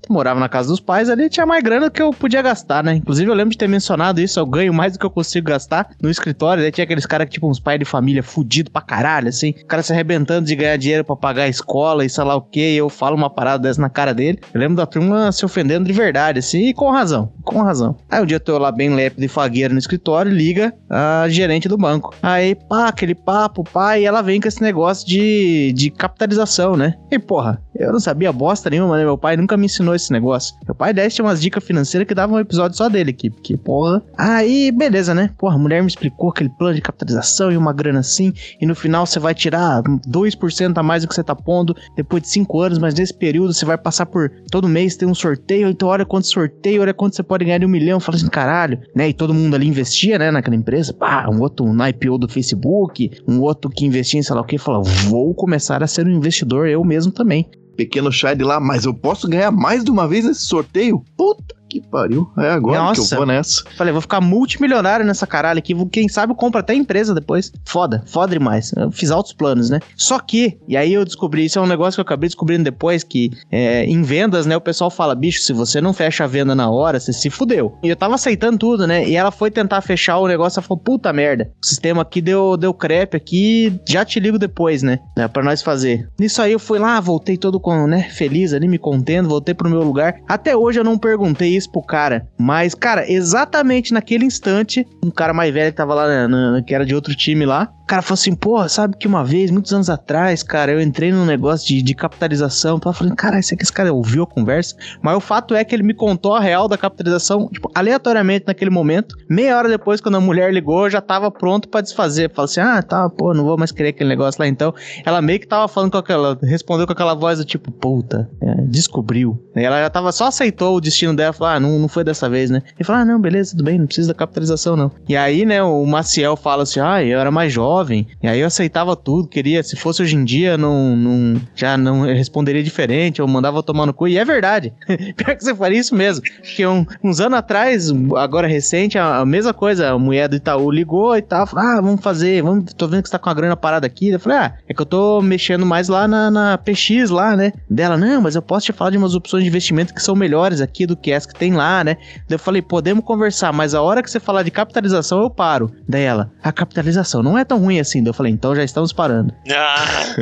morava na casa dos pais, ali tinha mais grana do que eu podia gastar, né? Inclusive eu lembro de ter mencionado isso, eu ganho mais do que eu consigo gastar no escritório. Daí tinha aqueles caras que, tipo, uns pais de família fudido pra caralho, assim, o cara se arrebentando de ganhar dinheiro pra pagar a escola e sei lá o que, e eu falo uma parada dessa na cara dele. Eu lembro da turma se ofendendo de verdade, assim, e com razão, com razão. Aí um dia eu tô lá bem lépido e fagueiro no escritório, liga a gerente do banco. Aí, pá, aquele papo, pá, e ela vem com esse negócio de, de capitalização, né? E porra, eu não sabia bosta nenhuma, né? Meu pai nunca me ensinou esse negócio. Meu pai desse tinha umas dicas financeiras que dava um episódio só dele aqui, porque porra. Aí, beleza, né? Porra, a mulher me explicou aquele plano de capitalização e uma grana assim, e no final você vai tirar 2% a mais do que você tá pondo depois de 5 anos, mas nesse período você vai passar por todo mês tem um sorteio, então olha quanto sorteio, olha quanto você pode ganhar de um milhão. Fala assim, caralho, né? E todo mundo ali investia, né, naquela empresa. Pá, um outro na IPO do Facebook, um outro que investia em sei lá o que, fala, vou começar a ser um investidor eu mesmo também. Pequeno Shide lá, mas eu posso ganhar mais de uma vez esse sorteio? Puta que pariu. É agora que Nossa. eu vou nessa. Falei, vou ficar multimilionário nessa caralho aqui. Quem sabe eu compro até empresa depois. Foda, foda demais. Eu fiz altos planos, né? Só que, e aí eu descobri, isso é um negócio que eu acabei descobrindo depois, que é, em vendas, né, o pessoal fala, bicho, se você não fecha a venda na hora, você se fudeu. E eu tava aceitando tudo, né? E ela foi tentar fechar o negócio, ela falou, puta merda, o sistema aqui deu, deu crepe aqui, já te ligo depois, né? É, pra nós fazer. Nisso aí eu fui lá, voltei todo com, né, feliz ali, me contendo, voltei pro meu lugar. Até hoje eu não perguntei isso pro cara, mas, cara, exatamente naquele instante, um cara mais velho que tava lá, na- na- que era de outro time lá, cara falou assim, pô, sabe que uma vez, muitos anos atrás, cara, eu entrei num negócio de, de capitalização, tava falando, cara, esse aqui esse cara ouviu a conversa, mas o fato é que ele me contou a real da capitalização, tipo, aleatoriamente naquele momento, meia hora depois, quando a mulher ligou, eu já tava pronto pra desfazer, falou assim, ah, tá, pô, não vou mais querer aquele negócio lá então, ela meio que tava falando com aquela, respondeu com aquela voz do tipo, puta, é, descobriu, e ela já tava, só aceitou o destino dela, falou, ah, não, não foi dessa vez, né, e falou, ah, não, beleza, tudo bem, não precisa da capitalização não, e aí, né, o Maciel fala assim, ah, eu era mais jovem, e aí eu aceitava tudo, queria, se fosse hoje em dia, não, não já não responderia diferente, eu mandava tomar no cu, e é verdade. [laughs] Pior que você faria isso mesmo. Porque um- uns anos atrás, agora recente, a, a mesma coisa, a mulher do Itaú ligou e tal, falou, ah, vamos fazer, vamos, tô vendo que você tá com a grana parada aqui. Eu falei, ah, é que eu tô mexendo mais lá na, na PX lá, né? Dela, não, mas eu posso te falar de umas opções de investimento que são melhores aqui do que as que tem lá, né? Daí eu falei, podemos conversar, mas a hora que você falar de capitalização, eu paro. Daí ela, a capitalização não é tão ruim assim. Daí eu falei, então já estamos parando. [laughs] Ah.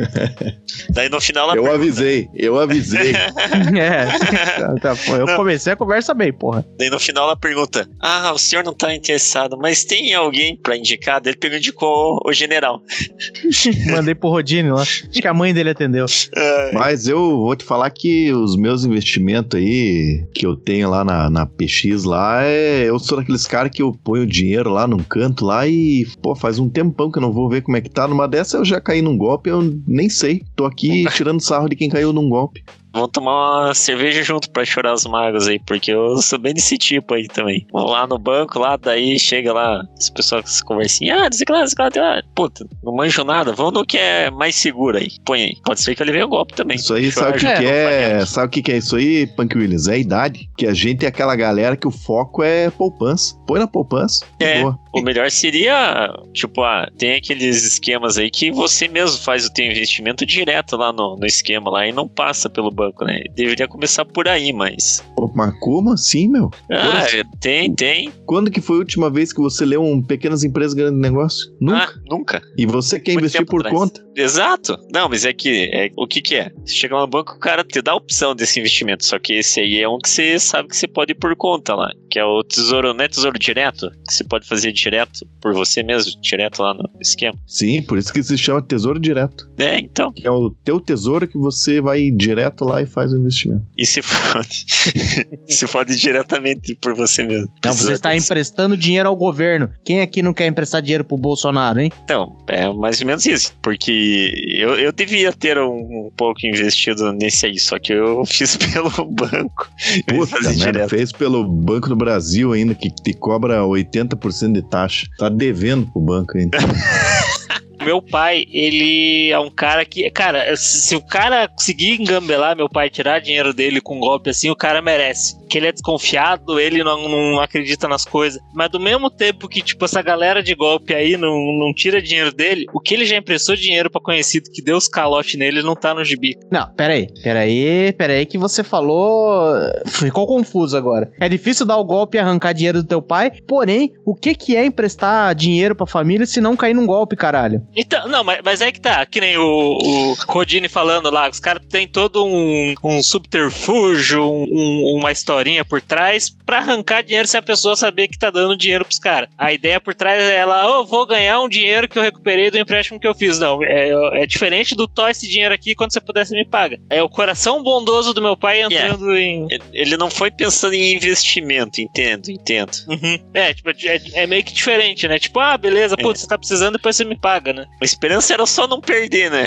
Daí no final ela Eu avisei, eu avisei. [laughs] é, tá, tá, eu Não. comecei a conversa bem, porra. Daí no final ela pergunta: Ah, o senhor não tá interessado, mas tem alguém pra indicar? Daí ele pegou indicou o general. [laughs] Mandei pro Rodine lá. Acho que a mãe dele atendeu. Ah, Mas eu vou te falar que os meus investimentos aí, que eu tenho lá na, na PX lá, é. Eu sou daqueles caras que eu ponho dinheiro lá num canto lá e, pô, faz um tempão que eu não vou ver como é que tá. Numa dessa eu já caí num golpe, eu nem sei. Tô aqui tirando sarro de quem caiu num golpe. Vamos tomar uma cerveja junto pra chorar os magos aí, porque eu sou bem desse tipo aí também. Vou lá no banco, lá, daí chega lá, as pessoas com essa conversinha, ah, desclaro, desclaro, desclaro. Puta, não manjo nada, vamos no que é mais seguro aí. Põe aí. Pode ser que ele venha o golpe também. Isso aí, Chorar sabe o que, que é? Sabe o que, que é isso aí, Punk Williams? É a idade. Que a gente é aquela galera que o foco é poupança. Põe na poupança. É. Boa. O melhor seria, tipo, ah, tem aqueles esquemas aí que você mesmo faz o teu investimento direto lá no, no esquema lá e não passa pelo banco, né? Deveria começar por aí, mas. Mas como assim, meu? Ah, tem, tem. Quando que foi a última vez que você leu um Pequenas Empresas Grande Negócio? Nunca. Ah, nunca. E você quer muito investir por atrás. conta? Exato. Não, mas é que é, o que que é? Você chega lá no banco, o cara te dá a opção desse investimento, só que esse aí é um que você sabe que você pode ir por conta lá, que é o tesouro, não é tesouro direto, que você pode fazer direto por você mesmo, direto lá no esquema. Sim, por isso que se chama Tesouro Direto. É, então. Que é o teu tesouro que você vai direto lá e faz o investimento. E se fode. [laughs] se fode diretamente por você mesmo. Não, você está emprestando dinheiro ao governo. Quem aqui não quer emprestar dinheiro pro Bolsonaro, hein? Então, é mais ou menos isso. Porque eu, eu devia ter um, um pouco investido nesse aí, só que eu [laughs] fiz pelo banco. Puta merda, fez pelo Banco do Brasil ainda, que te cobra 80% de taxa. Tá devendo pro banco ainda. [laughs] Meu pai, ele é um cara que. Cara, se, se o cara conseguir engambelar meu pai, tirar dinheiro dele com um golpe assim, o cara merece. Que ele é desconfiado, ele não, não acredita nas coisas. Mas do mesmo tempo que, tipo, essa galera de golpe aí não, não tira dinheiro dele, o que ele já emprestou dinheiro pra conhecido que deu os calote nele não tá no gibi. Não, peraí, peraí, peraí que você falou. Ficou confuso agora. É difícil dar o golpe e arrancar dinheiro do teu pai, porém, o que que é emprestar dinheiro pra família se não cair num golpe, caralho? Então, não, mas, mas é que tá, que nem o, o Rodine falando lá, os caras têm todo um, um subterfúgio, um- um- uma historinha por trás pra arrancar dinheiro se a pessoa saber que tá dando dinheiro pros caras. A ideia por trás é ela, oh, vou ganhar um dinheiro que eu recuperei do empréstimo que eu fiz. Não, é, é diferente do tó esse dinheiro aqui, quando você você me paga. É o coração bondoso do meu pai entrando em. Ele não foi pensando em investimento, entendo, entendo. Uhum. É, tipo, é, é meio que diferente, né? Tipo, ah, beleza, É. putz, você tá precisando, depois você me paga, né? A esperança era só não perder, né?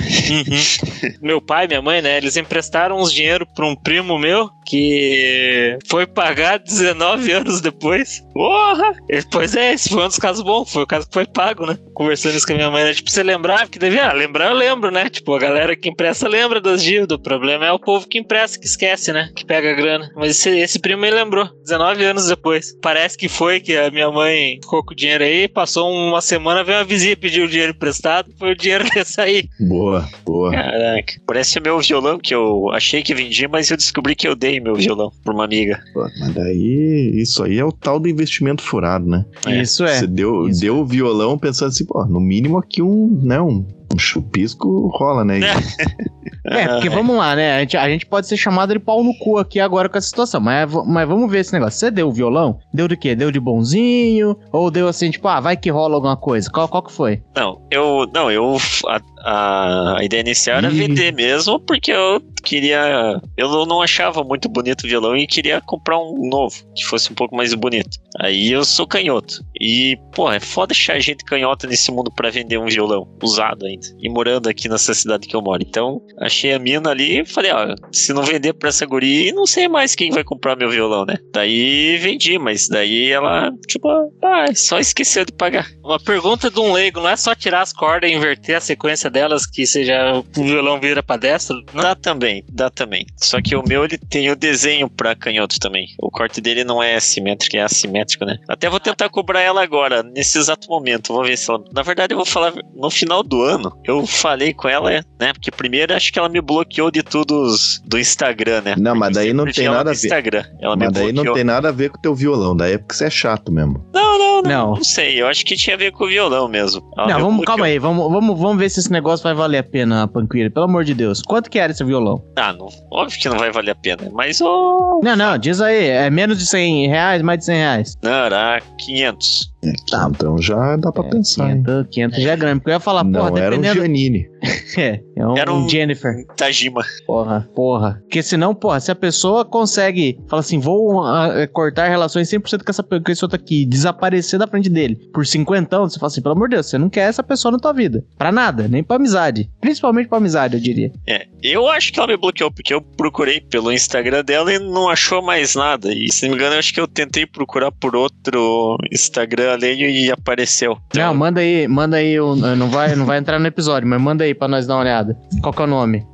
[laughs] meu pai, minha mãe, né? Eles emprestaram uns dinheiro pra um primo meu que foi pagar 19 anos depois. Porra! Pois é, esse foi um dos casos bons. Foi o caso que foi pago, né? Conversando isso com a minha mãe, né? Tipo, você lembrava que devia? Ah, lembrar eu lembro, né? Tipo, a galera que empresta lembra das dívidas. O problema é o povo que empresta, que esquece, né? Que pega a grana. Mas esse, esse primo me lembrou, 19 anos depois. Parece que foi que a minha mãe ficou com o dinheiro aí, passou uma semana, veio uma vizinha pedir o dinheiro emprestado, foi o dinheiro que ia sair. Boa, boa. Caraca. Parece meu violão que eu achei que vendi, mas eu descobri que eu dei meu violão pra uma amiga. Pô, Mas daí, isso aí é o tal do investimento furado, né? É, Isso é. Você deu, Isso. deu o violão pensando assim, pô, no mínimo aqui um, né, um, um chupisco rola, né? É, porque vamos lá, né? A gente, a gente pode ser chamado de pau no cu aqui agora com essa situação, mas, v- mas vamos ver esse negócio. Você deu o violão? Deu de quê? Deu de bonzinho? Ou deu assim, tipo, ah, vai que rola alguma coisa? Qual, qual que foi? Não, eu. Não, eu. A, a, a ideia inicial era vender mesmo, porque eu queria. Eu não- achava muito bonito o violão e queria comprar um novo, que fosse um pouco mais bonito. Aí eu sou canhoto. E, pô, é foda achar gente canhota nesse mundo pra vender um violão usado ainda. E morando aqui nessa cidade que eu moro. Então, achei a mina ali e falei, ó, se não vender pra essa guria, não sei mais quem vai comprar meu violão, né? Daí vendi, mas daí ela, tipo, ah, só esqueceu de pagar. Uma pergunta de um leigo, não é só tirar as cordas e inverter a sequência delas que seja o violão vira pra destra? Não? Dá também, dá também. Só que o meu ele tem o desenho pra canhoto também. O corte dele não é simétrico, é assimétrico, né? Até vou tentar cobrar ela agora, nesse exato momento. Vou ver se ela. Na verdade, eu vou falar no final do ano. Eu falei com ela, né? Porque primeiro acho que ela me bloqueou de tudo do Instagram, né? Não, mas daí não tem nada a ver. Instagram. Ela me Mas daí não bloqueou. tem nada a ver com o teu violão, daí é porque você é chato mesmo. Não, não, não, Não. não. sei. Eu acho que tinha a ver com o violão mesmo. Ela não, me vamos, bloqueou. calma aí, vamos, vamos, vamos ver se esse negócio vai valer a pena, Panqueira. Pelo amor de Deus. Quanto que era esse violão? Ah, não. Óbvio que não vai valer a pena. Mas, ô. Não, não, diz aí. É menos de 100 reais, mais de 100 reais. Não, era 500. Tá, então já dá pra pensar, hein? 500, 500 já é grande. Porque eu ia falar, porra, Não, era um dependendo. Giannini. [laughs] É, é um, Era um- Jennifer. Tajima. Porra, porra. Porque senão, porra, se a pessoa consegue, fala assim, vou ah, cortar relações 100% com essa pessoa aqui, desaparecer da frente dele por 50 anos, você fala assim, pelo amor de Deus, você não quer essa pessoa na tua vida. Pra nada, nem pra amizade. Principalmente pra amizade, eu diria. É, eu acho que ela me bloqueou, porque eu procurei pelo Instagram dela e não achou mais nada. E se não me engano, eu acho que eu tentei procurar por outro Instagram alheio e apareceu. Então, Não, manda aí, manda aí, não vai, não vai entrar no episódio, mas manda aí pra nós dar uma olhada. Qual que é o nome?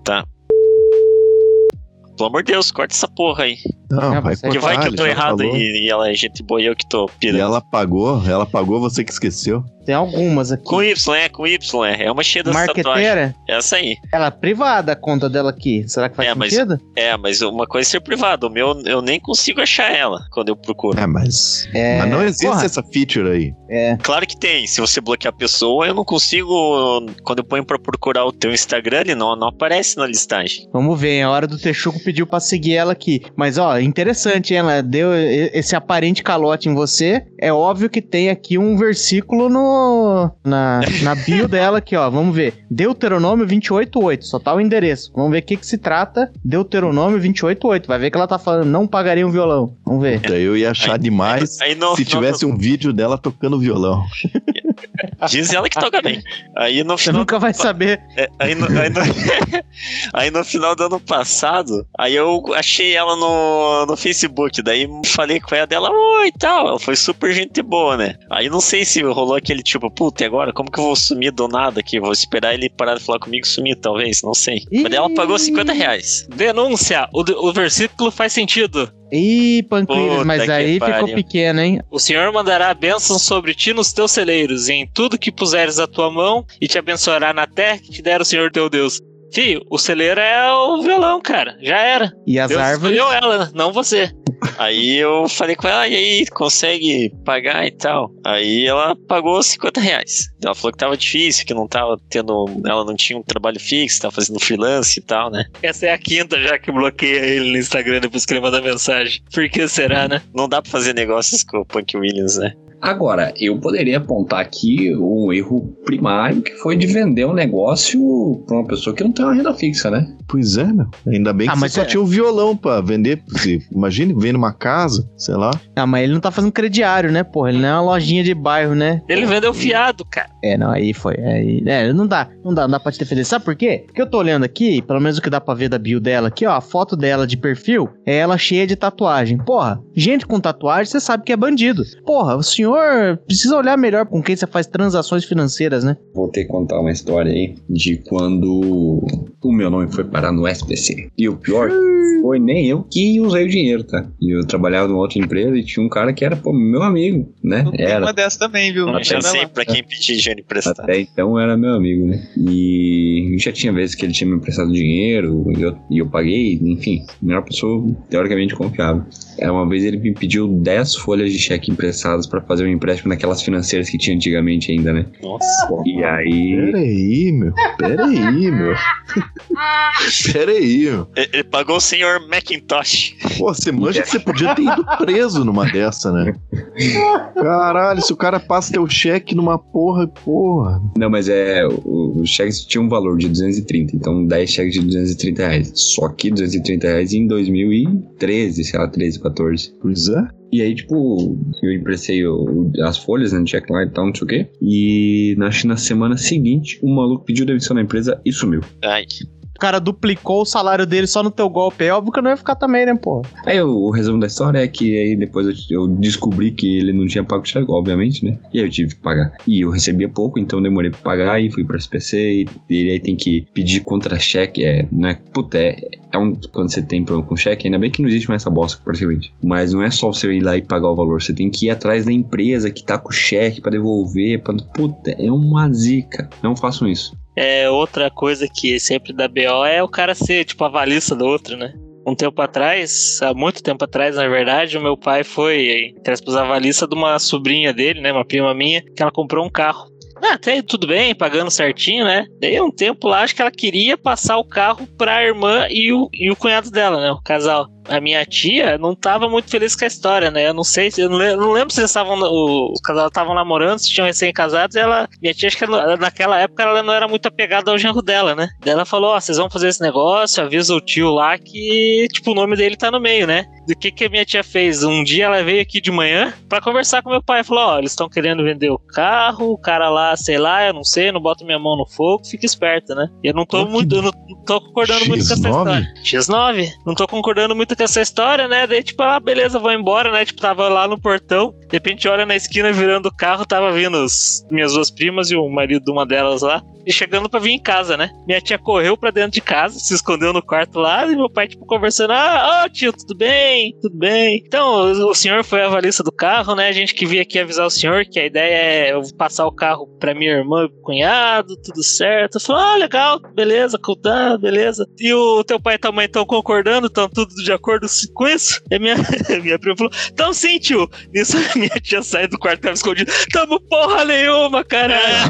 pelo amor de Deus, corta essa porra aí. Não, É, vai você- Que vai que cortar, eu tô errado e, e ela é gente boa e eu que tô E pirando. ela pagou, ela pagou, você que esqueceu. Tem algumas aqui. Com Y, é, com Y, é. É uma cheia tatuagem. Marqueteira, Essa aí. ela é privada a conta dela aqui. Será que faz É, mas- sentido? É, mas uma coisa é ser privado. O meu, eu nem consigo achar ela quando eu procuro. É, mas. É, mas não existe porra. essa feature aí. É. Claro que tem. Se você bloquear a pessoa, eu não consigo. Quando eu ponho pra procurar o teu Instagram, ele não, não aparece na listagem. Vamos ver, a hora do Texuco pediu pra seguir ela aqui. Mas, ó, interessante, hein? Ela deu esse aparente calote em você. É óbvio que tem aqui um versículo no na, na bio dela aqui, ó. Vamos ver. Deuteronômio 28.8. Só tá o endereço. Vamos ver o que que se trata. Deuteronômio 28.8. Vai ver que ela tá falando, não pagaria um violão. Vamos ver. Daí eu ia achar demais Aí no, se tivesse um vídeo dela tocando violão. Diz ela que toca bem. Aí no Você final. nunca vai saber. é, aí, no, aí, no, [laughs] aí no final do ano passado, aí eu achei ela no, no Facebook. Daí falei com ela dela, oi e tal. Ela foi super gente boa, né? Aí não sei se rolou aquele tipo, puta, e agora? Como que eu vou sumir do nada aqui? Vou esperar ele parar de falar comigo e sumir, talvez, não sei. Mas daí ela pagou 50 reais. Denúncia. O, o versículo faz sentido. Ih, Pancreas, Puta mas aí ficou pariu. pequeno, hein? O Senhor mandará bênçãos sobre ti nos teus celeiros, e em tudo que puseres a tua mão, e te abençoará na terra que te der o Senhor teu Deus. Fio, o celeiro é o violão, cara. Já era. E as Deus árvores. escolheu ela, não você. Aí eu falei com ela, e aí, consegue pagar e tal? Aí ela pagou 50 reais. Ela falou que tava difícil, que não tava tendo. Ela não tinha um trabalho fixo, tava fazendo freelance e tal, né? Essa é a quinta já que bloqueia ele no Instagram depois que ele manda mensagem. Por que será, né? Não dá pra fazer negócios com o Punk Williams, né? Agora, eu poderia apontar aqui um erro primário que foi de vender um negócio pra uma pessoa que não tem uma renda fixa, né? Pois é, meu. Ainda bem que Ah, você mas só é- tinha o violão pra vender. Imagine, vender uma casa, sei lá. Ah, mas ele não tá fazendo crediário, né, porra? Ele não é uma lojinha de bairro, né? Ele vendeu fiado, cara. É, não, aí foi. Aí, é, não dá, não dá, não dá pra te defender. Sabe por quê? Porque eu tô olhando aqui, pelo menos o que dá pra ver da bio dela aqui, ó, a foto dela de perfil é ela cheia de tatuagem. Porra, gente com tatuagem, você sabe que é bandido. Porra, o senhor precisa olhar melhor com quem você faz transações financeiras, né? Vou ter que contar uma história aí de quando o meu nome foi parar no SPC. E o pior [laughs] foi nem eu que usei o dinheiro, tá? E eu trabalhava numa outra empresa e tinha um cara que era, pô, meu amigo, né? Não Era. uma dessa também, viu? Eu já Vai sei lá. pra quem pedir dinheiro emprestado. Até então era meu amigo, né? E já tinha vezes que ele tinha me emprestado dinheiro e eu, e eu paguei, enfim, melhor pessoa teoricamente confiável. É, uma vez ele me pediu 10 folhas de cheque emprestadas pra fazer um empréstimo naquelas financeiras que tinha antigamente ainda, né? Nossa. E aí. Peraí, meu. Peraí, meu. [laughs] Peraí, meu. Ele ele pagou o senhor Macintosh. Pô, você manja que você podia ter ido preso numa dessa, né? [laughs] Caralho, se o cara passa teu cheque numa porra, porra. Não, mas é. o- Os cheques tinham um valor de 230, então 10 cheques de 230 reais. Só que 230 reais em 2013, sei lá, 13, 14. Pois é. E aí, tipo, eu emprestei as folhas, né, cheque lá e tal, não sei o quê. E na, acho que na semana seguinte, o maluco pediu demissão na empresa e sumiu. Ai, O cara duplicou o salário dele só no teu golpe. É óbvio que eu não ia ficar também, né, porra? Aí o, o resumo da história é que aí depois eu, eu descobri que ele não tinha pago o cheque, obviamente, né? E aí eu tive que pagar. E eu recebia pouco, então demorei pra pagar e fui pro SPC. E ele aí tem que pedir contra-cheque. É, né? Puta, é, é um. Quando você tem problema com cheque, ainda bem que não existe mais essa bosta, praticamente. Mas não é só você ir lá e pagar o valor. Você tem que ir atrás da empresa que tá com o cheque pra devolver. Pra, puta, é uma zica. Não façam isso. É outra coisa que sempre dá BO é o cara ser, tipo, a valista do outro, né? Um tempo atrás, há muito tempo atrás, na verdade, o meu pai foi, entre aspas, a valista de uma sobrinha dele, né? Uma prima minha, que ela comprou um carro. Ah, até tudo bem, pagando certinho, né? Daí um tempo lá, acho que ela queria passar o carro pra irmã e o, e o cunhado dela, né? O casal. A minha tia não tava muito feliz com a história, né? Eu não sei, se- eu não le- não lembro se eles estavam, o- casal estavam namorando, se tinham recém-casados, ela, minha tia, acho que ela- naquela época ela não era muito apegada ao genro dela, né? Daí ela falou, ó, vocês vão fazer esse negócio, avisa o tio lá que, tipo, o nome dele tá no meio, né? Do que que a minha tia fez? Um dia ela veio aqui de manhã pra conversar com meu pai, falou, ó, eles estão querendo vender o carro, o cara lá, sei lá, eu não sei, não boto minha mão no fogo, fica esperto, né? E eu não tô que muito, eu não tô concordando muito com essa X9? história. X9? Não tô concordando muito essa história, né? Daí, tipo, ah, beleza, vou embora, né? Tipo, tava lá no portão. De repente, olha na esquina, virando o carro, tava vindo as minhas duas primas e o marido de uma delas lá. E chegando pra vir em casa, né? Minha tia correu pra dentro de casa, se escondeu no quarto lá, e meu pai, tipo, conversando: Ah, ó, tio, tudo bem? Tudo bem. Então, o, senhor foi avalista do carro, né? A gente que veio aqui avisar o senhor que a ideia é eu passar o carro pra minha irmã e pro cunhado, tudo certo. Falou: Ah, legal, beleza, tá, beleza. E o teu pai e tua mãe estão concordando, estão tudo de acordo com isso? E minha, [laughs] minha prima falou: Então sim, tio. Nisso minha tia sai do quarto, tava escondido. Tamo porra nenhuma, caralho.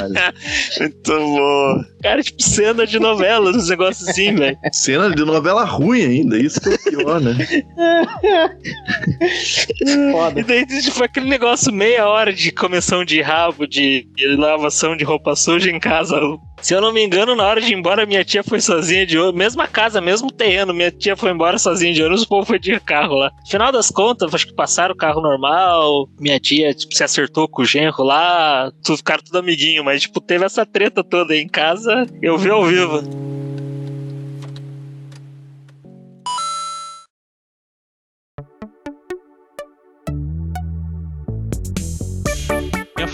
[laughs] Muito bom. Cara, tipo, cena de novela, uns negócios assim, [laughs] velho. Cena de novela ruim ainda, isso que é o pior, né? E daí tipo, foi aquele negócio meia hora de comissão de rabo, de, de lavação de roupa suja em casa. Se eu não me engano, na hora de ir embora, minha tia foi sozinha de ônibus. Mesma casa, mesmo terreno, minha tia foi embora sozinha de ônibus, o povo foi de carro lá. Final das contas, acho que passaram o carro normal. Minha tia, tipo, se acertou com o genro lá. Ficaram tudo amiguinho, mas, tipo, teve essa treta toda aí em casa. Eu vi ao vivo.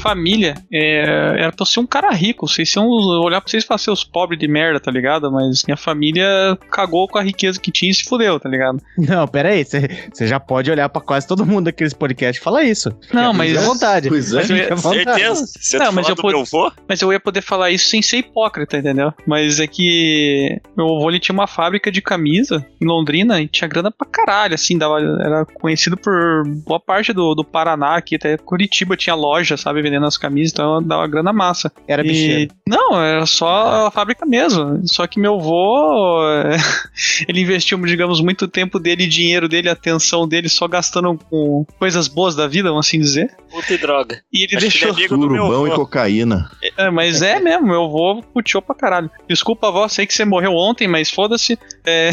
Família é, era pra eu ser um cara rico. Vocês são olhar pra vocês e falar seus pobres de merda, tá ligado? Mas minha família cagou com a riqueza que tinha e se fudeu, tá ligado? Não, pera aí, você já pode olhar pra quase todo mundo daqueles podcasts e falar isso. Não, mas. Fique à vontade. Pois é. Fique à vontade. Certeza? Você Não, tá mas eu pod-? Mas eu ia poder falar isso sem ser hipócrita, entendeu? Mas é que meu avô ele tinha uma fábrica de camisa em Londrina e tinha grana pra caralho, assim, dava, era conhecido por boa parte do, do Paraná aqui, até Curitiba tinha loja, sabe, vendendo as camisas, então dava grana massa. Era E- bicheiro. Não, era só a fábrica mesmo. Só que meu avô, é, [laughs] ele investiu, digamos, muito tempo dele, dinheiro dele, atenção dele, só gastando com coisas boas da vida, vamos assim dizer. Puta e droga. E ele Acho deixou. ele é amigo do meu Surubão e cocaína. É, mas é mesmo, meu avô puteou pra caralho. Desculpa, avó, sei que você morreu ontem, mas foda-se. É,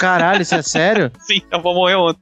Caralho, isso é sério? [laughs] sim, a avó morreu ontem.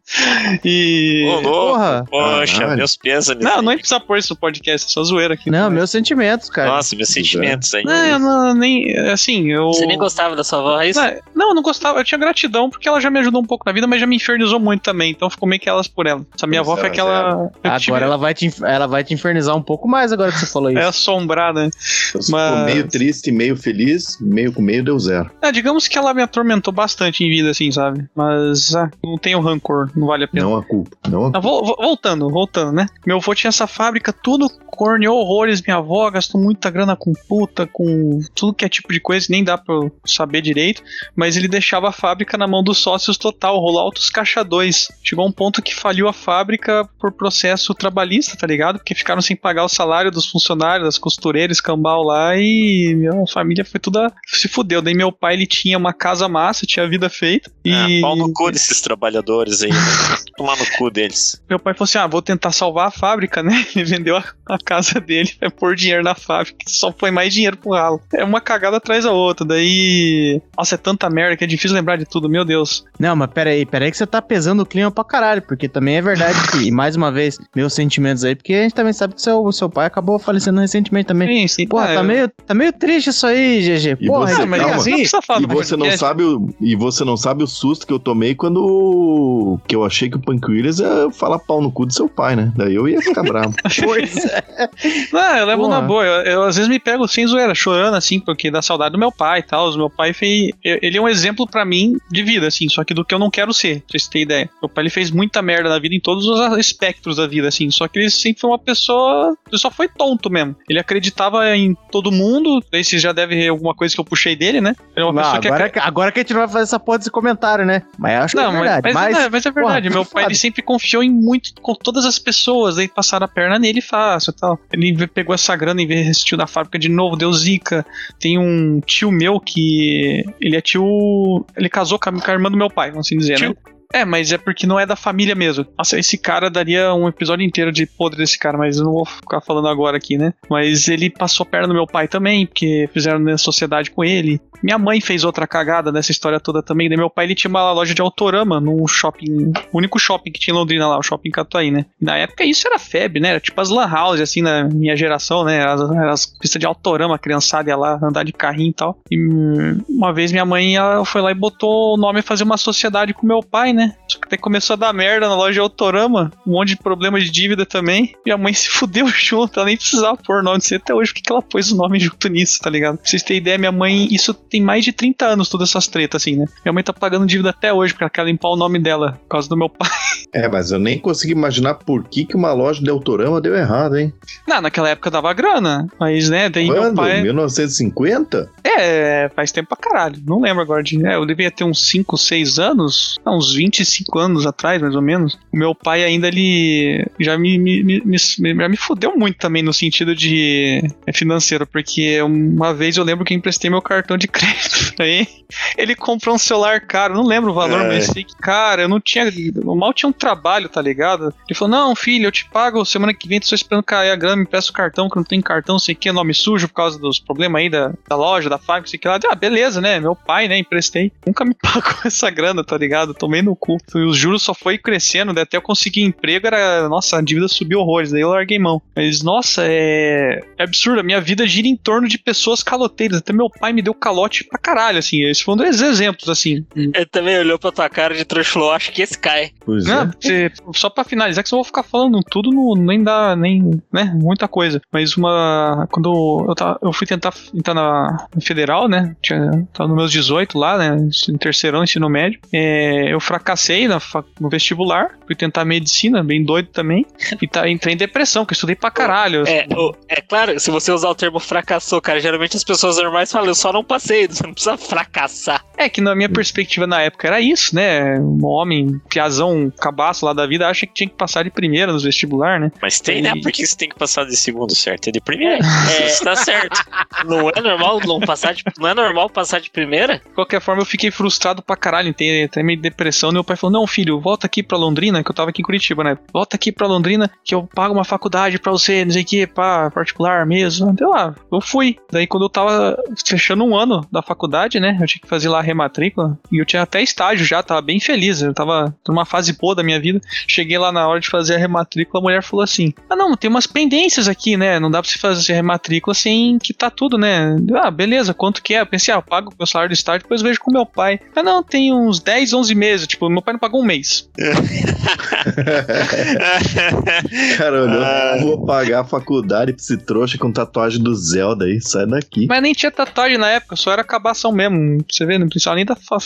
E. Ô, louco. Porra. Poxa, Caralho. meus pêsames. Não, não é precisa pôr isso no podcast, é só zoeira aqui. Não, meus sentimentos, cara. Nossa, meus sentimentos aí. Não, eu não, nem. Assim, eu. Você nem gostava da sua voz? Não, Não, eu não gostava, eu tinha gratidão porque ela já me ajudou um pouco na vida, mas já me infernizou muito também, então ficou meio que elas por ela. Essa minha avó foi aquela. tive- Agora ela vai, te, ela vai te infernizar um pouco mais agora que você falou [laughs] isso. É assombrada. né? Você Mas- ficou meio triste, meio feliz, meio com meio deu zero. É, digamos que ela me atormentou bastante em vida, assim, sabe? Mas ah, não tenho rancor, não vale a pena. Não a culpa. Não a Ah, vo- vo- voltando, voltando, né? Meu avô tinha essa fábrica, tudo corneou horrores. Minha avó gastou muita grana com puta, com tudo que é tipo de coisa, nem dá pra eu saber direito. Mas ele deixava a fábrica na mão dos sócios total, rolou altos caixa dois. Chegou um ponto que faliu a fábrica por processo trabalhista, tá ligado? Porque ficaram sem pagar o salário dos funcionários, das costureiras, escambau lá e minha família foi toda. se fudeu. Daí meu pai ele tinha uma casa massa, tinha vida feita. E Ah, pau no cu desses trabalhadores aí. né? [laughs] Tomar no cu deles. meu pai falou assim: ah, vou tentar salvar a fábrica, né? [laughs] Ele vendeu a, a casa [laughs] dele, vai pôr dinheiro na fábrica, só põe mais dinheiro pro ralo. É uma cagada atrás da outra. Daí. Nossa, é tanta merda que é difícil lembrar de tudo, meu Deus. Não, mas pera aí, pera aí que você tá pesando o clima pra caralho, porque também é verdade que, e mais uma vez, meus sentimentos aí, porque a gente também sabe que seu, seu pai acabou falecendo recentemente também. Sim, sim. Porra, Ah, tá eu- meio, tá meio triste isso aí, GG. E Porra, você, é mas calma. assim? E você não sabe o, e você não sabe o susto que eu tomei quando que eu achei que o Punk Williams ia falar pau no cu do seu pai, né? Daí eu ia ficar bravo. [laughs] Pois é. [laughs] Não, eu levo Porra. na boa. Eu, eu às vezes me pego sem zoeira, chorando assim, porque dá saudade do meu pai e tal. O meu pai fez. Ele é um exemplo pra mim de vida, assim, só que do que eu não quero ser, pra vocês terem ideia. Meu pai ele fez muita merda na vida em todos os espectros da vida, assim. Só que ele sempre foi uma pessoa. Ele só foi tonto mesmo. Ele acreditava em todo mundo. Daí vocês já devem ver alguma coisa que eu puxei dele, né? Ele é uma Não, pessoa que agora, que- agora que a gente vai fazer essa porra desse comentário, né? Mas eu acho Não, que é mas, verdade. mas, Mas, é, mas é verdade. porra, Meu pai ele sempre confiou em muito com todas as pessoas, aí passaram a perna nele fácil e tal. Ele pegou essa grana e investiu na fábrica de novo, deu zica. Tem um tio meu que ele é tio, ele casou com a, com a irmã do meu pai, vamos assim dizer, né? É, mas é porque não é da família mesmo. Nossa, esse cara daria um episódio inteiro de podre desse cara, mas eu não vou ficar falando agora aqui, né? Mas ele passou perna no meu pai também, porque fizeram na sociedade com ele. Minha mãe fez outra cagada nessa história toda também. Daí meu pai ele tinha uma loja de autorama num shopping, o único shopping que tinha em Londrina lá, o shopping Catuaí, né? Na época isso era febre, né? Era tipo as lan house, assim, na minha geração, né? As, as pistas de autorama, a criançada ia lá andar de carrinho e tal. E hum, uma vez minha mãe ela foi lá e botou o nome fazer uma sociedade com meu pai, né? Né? Só que daí começou a dar merda na loja Autorama, um monte de problema de dívida também. Minha mãe se [laughs] fudeu junto, ela nem precisava pôr nome, não sei até hoje porque que ela pôs o nome junto nisso, tá ligado? Pra vocês terem ideia, minha mãe, isso tem mais de 30 anos, todas essas tretas, assim, né? Minha mãe tá pagando dívida até hoje, porque ela quer limpar o nome dela, por causa do meu pai. [laughs] É, mas eu nem consigo imaginar por que, que uma loja de Autorama deu errado, hein? Não, naquela época dava grana, mas, né, daí meu Quando? pai... 1950? É, faz tempo pra caralho. Não lembro agora de. É, eu devia ter uns 5, 6 anos. Uns 25 anos atrás, mais ou menos. O meu pai ainda ele já me, me, me, me- já me fudeu muito também no sentido de é, financeiro, porque uma vez eu lembro que eu emprestei meu cartão de [laughs] crédito pra ele. Ele comprou um celular caro, não lembro o valor, É. mas sei que, cara, eu não tinha. Eu mal tinha um trabalho, tá ligado? Ele falou: Não, filho, eu te pago semana que vem, tô só esperando cair a grana, me peço o cartão, que não tenho cartão, sei que, nome sujo por causa dos problemas aí da, da loja, da fábrica, sei que lá. Ah, beleza, né? Meu pai, né? Emprestei. Nunca me [laughs] pagou essa grana, tá ligado? Tomei no cu. E os juros só foi crescendo, daí até eu conseguir emprego, era. Nossa, a dívida subiu horrores, daí eu larguei mão. Mas, nossa, é. É absurdo. A minha vida gira em torno de pessoas caloteiras. Até meu pai me deu calote pra caralho, assim. Esse foi um dos exemplos, assim. Ele também olhou pra tua cara de trouxa e falou: acho que esse cai. Pois Não, é. só pra finalizar, que se eu vou ficar falando tudo, não, nem dá, nem, né, muita coisa. Mas uma, quando eu, tava, eu fui tentar entrar na federal, né, tinha, tava nos meus 18 lá, né, no terceiro ano, ensino médio, é, eu fracassei na, fa- no vestibular, fui tentar medicina, bem doido também, e tá, entrei em depressão, que eu estudei pra caralho. É, o- é claro, se você usar o termo fracassou, cara, geralmente as pessoas normais falam, eu só não passei, [laughs] você não precisa fracassar. É que na minha perspectiva na época era isso, né, um homem, piazão, um cabaço lá da vida, acha que tinha que passar de primeira nos vestibular, né, Mas tem, né? E- Por que você tem que passar de segundo, certo? É de primeira. [laughs] É, isso tá certo. Não é normal não passar de, não é normal passar de primeira? De qualquer forma, eu fiquei frustrado pra caralho, entrei até meio de depressão. Meu pai falou: Não, filho, volta aqui pra Londrina, que eu tava aqui em Curitiba, né? Volta aqui pra Londrina, que eu pago uma faculdade pra você, não sei o que, pá, particular mesmo. Então lá, eu fui. Daí, quando eu tava fechando um ano da faculdade, né? Eu tinha que fazer lá a rematrícula. E eu tinha até estágio já, tava bem feliz. Eu tava numa fase boa da minha vida. Cheguei lá na hora de fazer a rematrícula, a mulher falou assim: Ah, não, tem umas pendências aqui, né? Não dá pra você fazer a rematrícula sem quitar tudo, né? Ah, beleza, quanto que é? Eu pensei, ah, eu pago o meu salário do estágio, depois vejo com meu pai. Ah, não, tem uns 10, 11 meses. Tipo, meu pai não pagou um mês. [laughs] Cara, olhou, Ah. vou pagar a faculdade pra esse trouxa com tatuagem do Zelda aí, sai daqui. Mas nem tinha tatuagem na época, só era acabação mesmo. Você vê, não precisava nem da. Fa...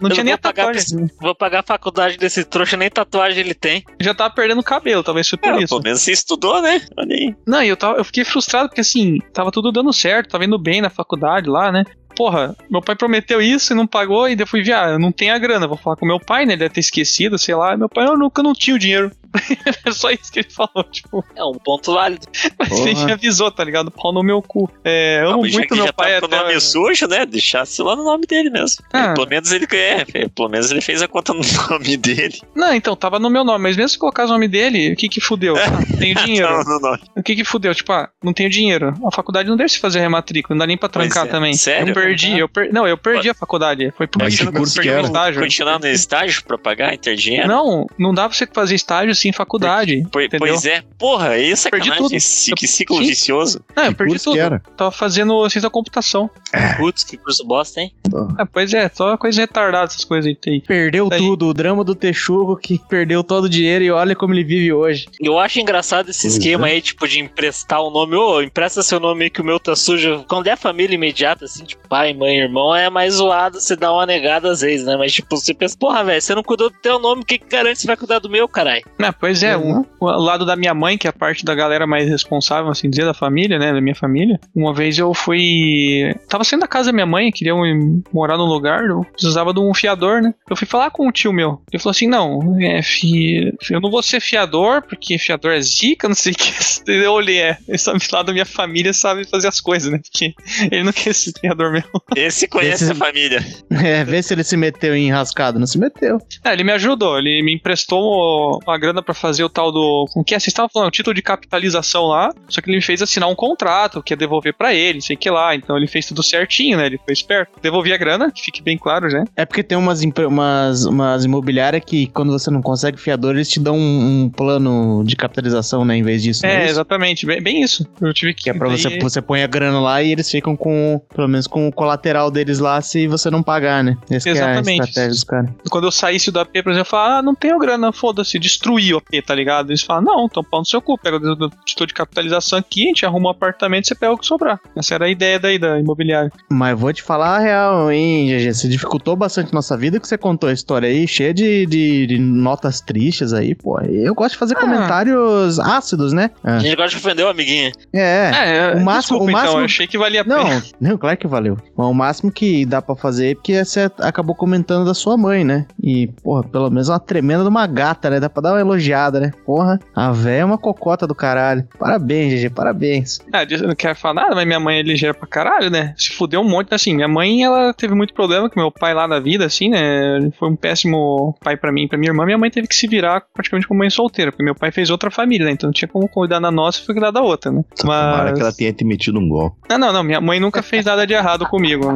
Não Eu tinha não nem a tatuagem. Vou pagar a faculdade desse trouxa, nem tatuagem ele tem. Já tava perdendo cabelo, talvez foi por É, isso. pelo menos você estudou, né? Olha aí. Não, e eu, tava, eu fiquei frustrado porque assim, tava tudo dando certo, tava indo bem na faculdade lá, né? Porra, meu pai prometeu isso e não pagou, e eu fui ah, não tenho a grana, vou falar com meu pai, né? Ele deve ter esquecido, sei lá. Meu pai, eu nunca não tinha o dinheiro. [laughs] é só isso que ele falou, tipo, É um ponto válido. [laughs] mas Porra. ele me avisou, tá ligado? Pau no meu cu. É, eu amo Ah, muito meu já pai tá com o até. nome sujo, né? Deixasse lá no nome dele mesmo. Ah. Pelo menos ele é, é, pelo menos ele fez a conta no [laughs] nome dele. Não, então, tava no meu nome, mas mesmo se colocar o nome dele, o que que fudeu? Ah, tenho dinheiro. Não, não, não. O que que fudeu? Tipo, ah, não tenho dinheiro. A faculdade não deixa você fazer rematrícula, não dá nem pra trancar é. também. Sério? Eu perdi, eu per... não, eu perdi a faculdade. Foi por isso que eu perdi o estágio. Continuar no estágio pra pagar, ter dinheiro? Não, não dá pra você fazer estágio sem faculdade. Po- entendeu? Pois é, porra, aí é Perdi tudo. Esse- Que ciclo Sim. vicioso. Não, eu Que perdi tudo. que era? Tava fazendo ciência da computação. Putz, que curso bosta, hein? Ah, pois é, só coisa retardada essas coisas aí. Perdeu Daí- tudo, o drama do Texugo que perdeu todo o dinheiro e olha como ele vive hoje. Eu acho engraçado esse Pois esquema é. aí, tipo, de emprestar o nome. Ô, empresta seu nome aí que o meu tá sujo. Quando é família imediata, assim, tipo, pai, mãe, irmão, é mais zoado você dar uma negada às vezes, né? Mas, tipo, você pensa, porra, velho, você não cuidou do teu nome, o que, que garante que você vai cuidar do meu, caralho? Pois é, Uhum. o, o lado da minha mãe, que é a parte da galera mais responsável, assim dizer, da família, né, da minha família. Uma vez eu fui... Tava saindo da casa da minha mãe, queria um- morar num lugar, eu precisava de um fiador, né. Eu fui falar com um tio meu. Ele falou assim, não, é, fi... eu não vou ser fiador, porque fiador é zica, não sei o que. [laughs] Eu olhei, é, esse lado da minha família sabe fazer as coisas, né, porque ele não quer ser fiador mesmo. Esse conhece Esse- a família. É, vê se ele se meteu em enrascado. Não se meteu. É, ele me ajudou, ele me emprestou uma grana pra fazer o tal do. Com que é? Vocês estavam falando, o título de capitalização lá, só que ele me fez assinar um contrato que ia devolver pra ele, sei o que lá. Então ele fez tudo certinho, né? Ele foi esperto. Devolvi a grana, que fique bem claro, né? É porque tem umas, umas, umas imobiliárias que, quando você não consegue fiador, eles te dão um, um plano de capitalização, né? Em vez disso. É, isso? exatamente, bem, bem isso. Eu tive que. Que é pra você, daí- você põe a grana lá e eles ficam com, pelo menos com, como colateral deles lá se você não pagar, né? Essa que é a Exatamente. estratégia dos caras. Quando eu saísse do AP, por exemplo, eu falava, ah, não tenho grana, foda-se, destruí o AP, tá ligado? Eles falam, não, então pau no seu cu, pega o título de capitalização aqui, a gente arruma um apartamento e você pega o que sobrar. Essa era a ideia daí da imobiliária. Mas vou te falar a real, hein, GG? Você dificultou bastante nossa vida que você contou a história aí, cheia de, de, de notas tristes aí, pô. Eu gosto de fazer Ah. comentários ácidos, né? A Ah. gente gosta de ofender o amiguinho. É. É, o máximo- desculpa, o máximo- então, eu achei que valia a pena. Não, [laughs] não, claro que valeu. O máximo que dá pra fazer é porque você acabou comentando da sua mãe, né? E, porra, pelo menos uma tremenda de uma gata, né? Dá pra dar uma elogiada, né? Porra, a véia é uma cocota do caralho. Parabéns, GG, parabéns. Ah, eu não quero falar nada, mas minha mãe é ligeira pra caralho, né? Se fudeu um monte, assim. Minha mãe, ela teve muito problema com meu pai lá na vida, assim, né? Ele foi um péssimo pai pra mim e pra minha irmã. Minha mãe teve que se virar praticamente como mãe solteira, porque meu pai fez outra família, né? Então não tinha como cuidar da nossa e foi cuidar da outra, né? Tomara Mas... que ela tenha te metido um golpe. Não, não, não. Minha mãe nunca fez nada de errado comigo.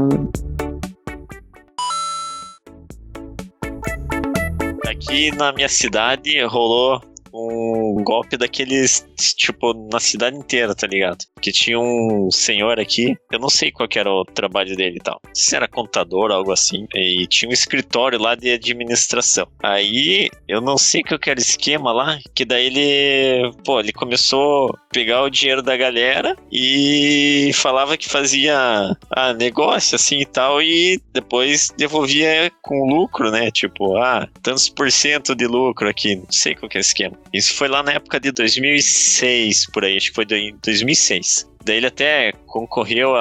Aqui na minha cidade rolou um golpe daqueles, tipo, na cidade inteira, tá ligado? Que tinha um senhor aqui, eu não sei qual era o trabalho dele e tal. Se era contador algo assim. E tinha um escritório lá de administração. Aí, eu não sei qual que era o esquema lá, que daí ele, pô, ele começou a pegar o dinheiro da galera e falava que fazia ah, negócio assim e tal, e depois devolvia com lucro, né? Tipo, ah, tantos por cento de lucro aqui, não sei qual que é o esquema. Isso foi lá na época de 2006, por aí, acho que foi em 2006. Daí ele até concorreu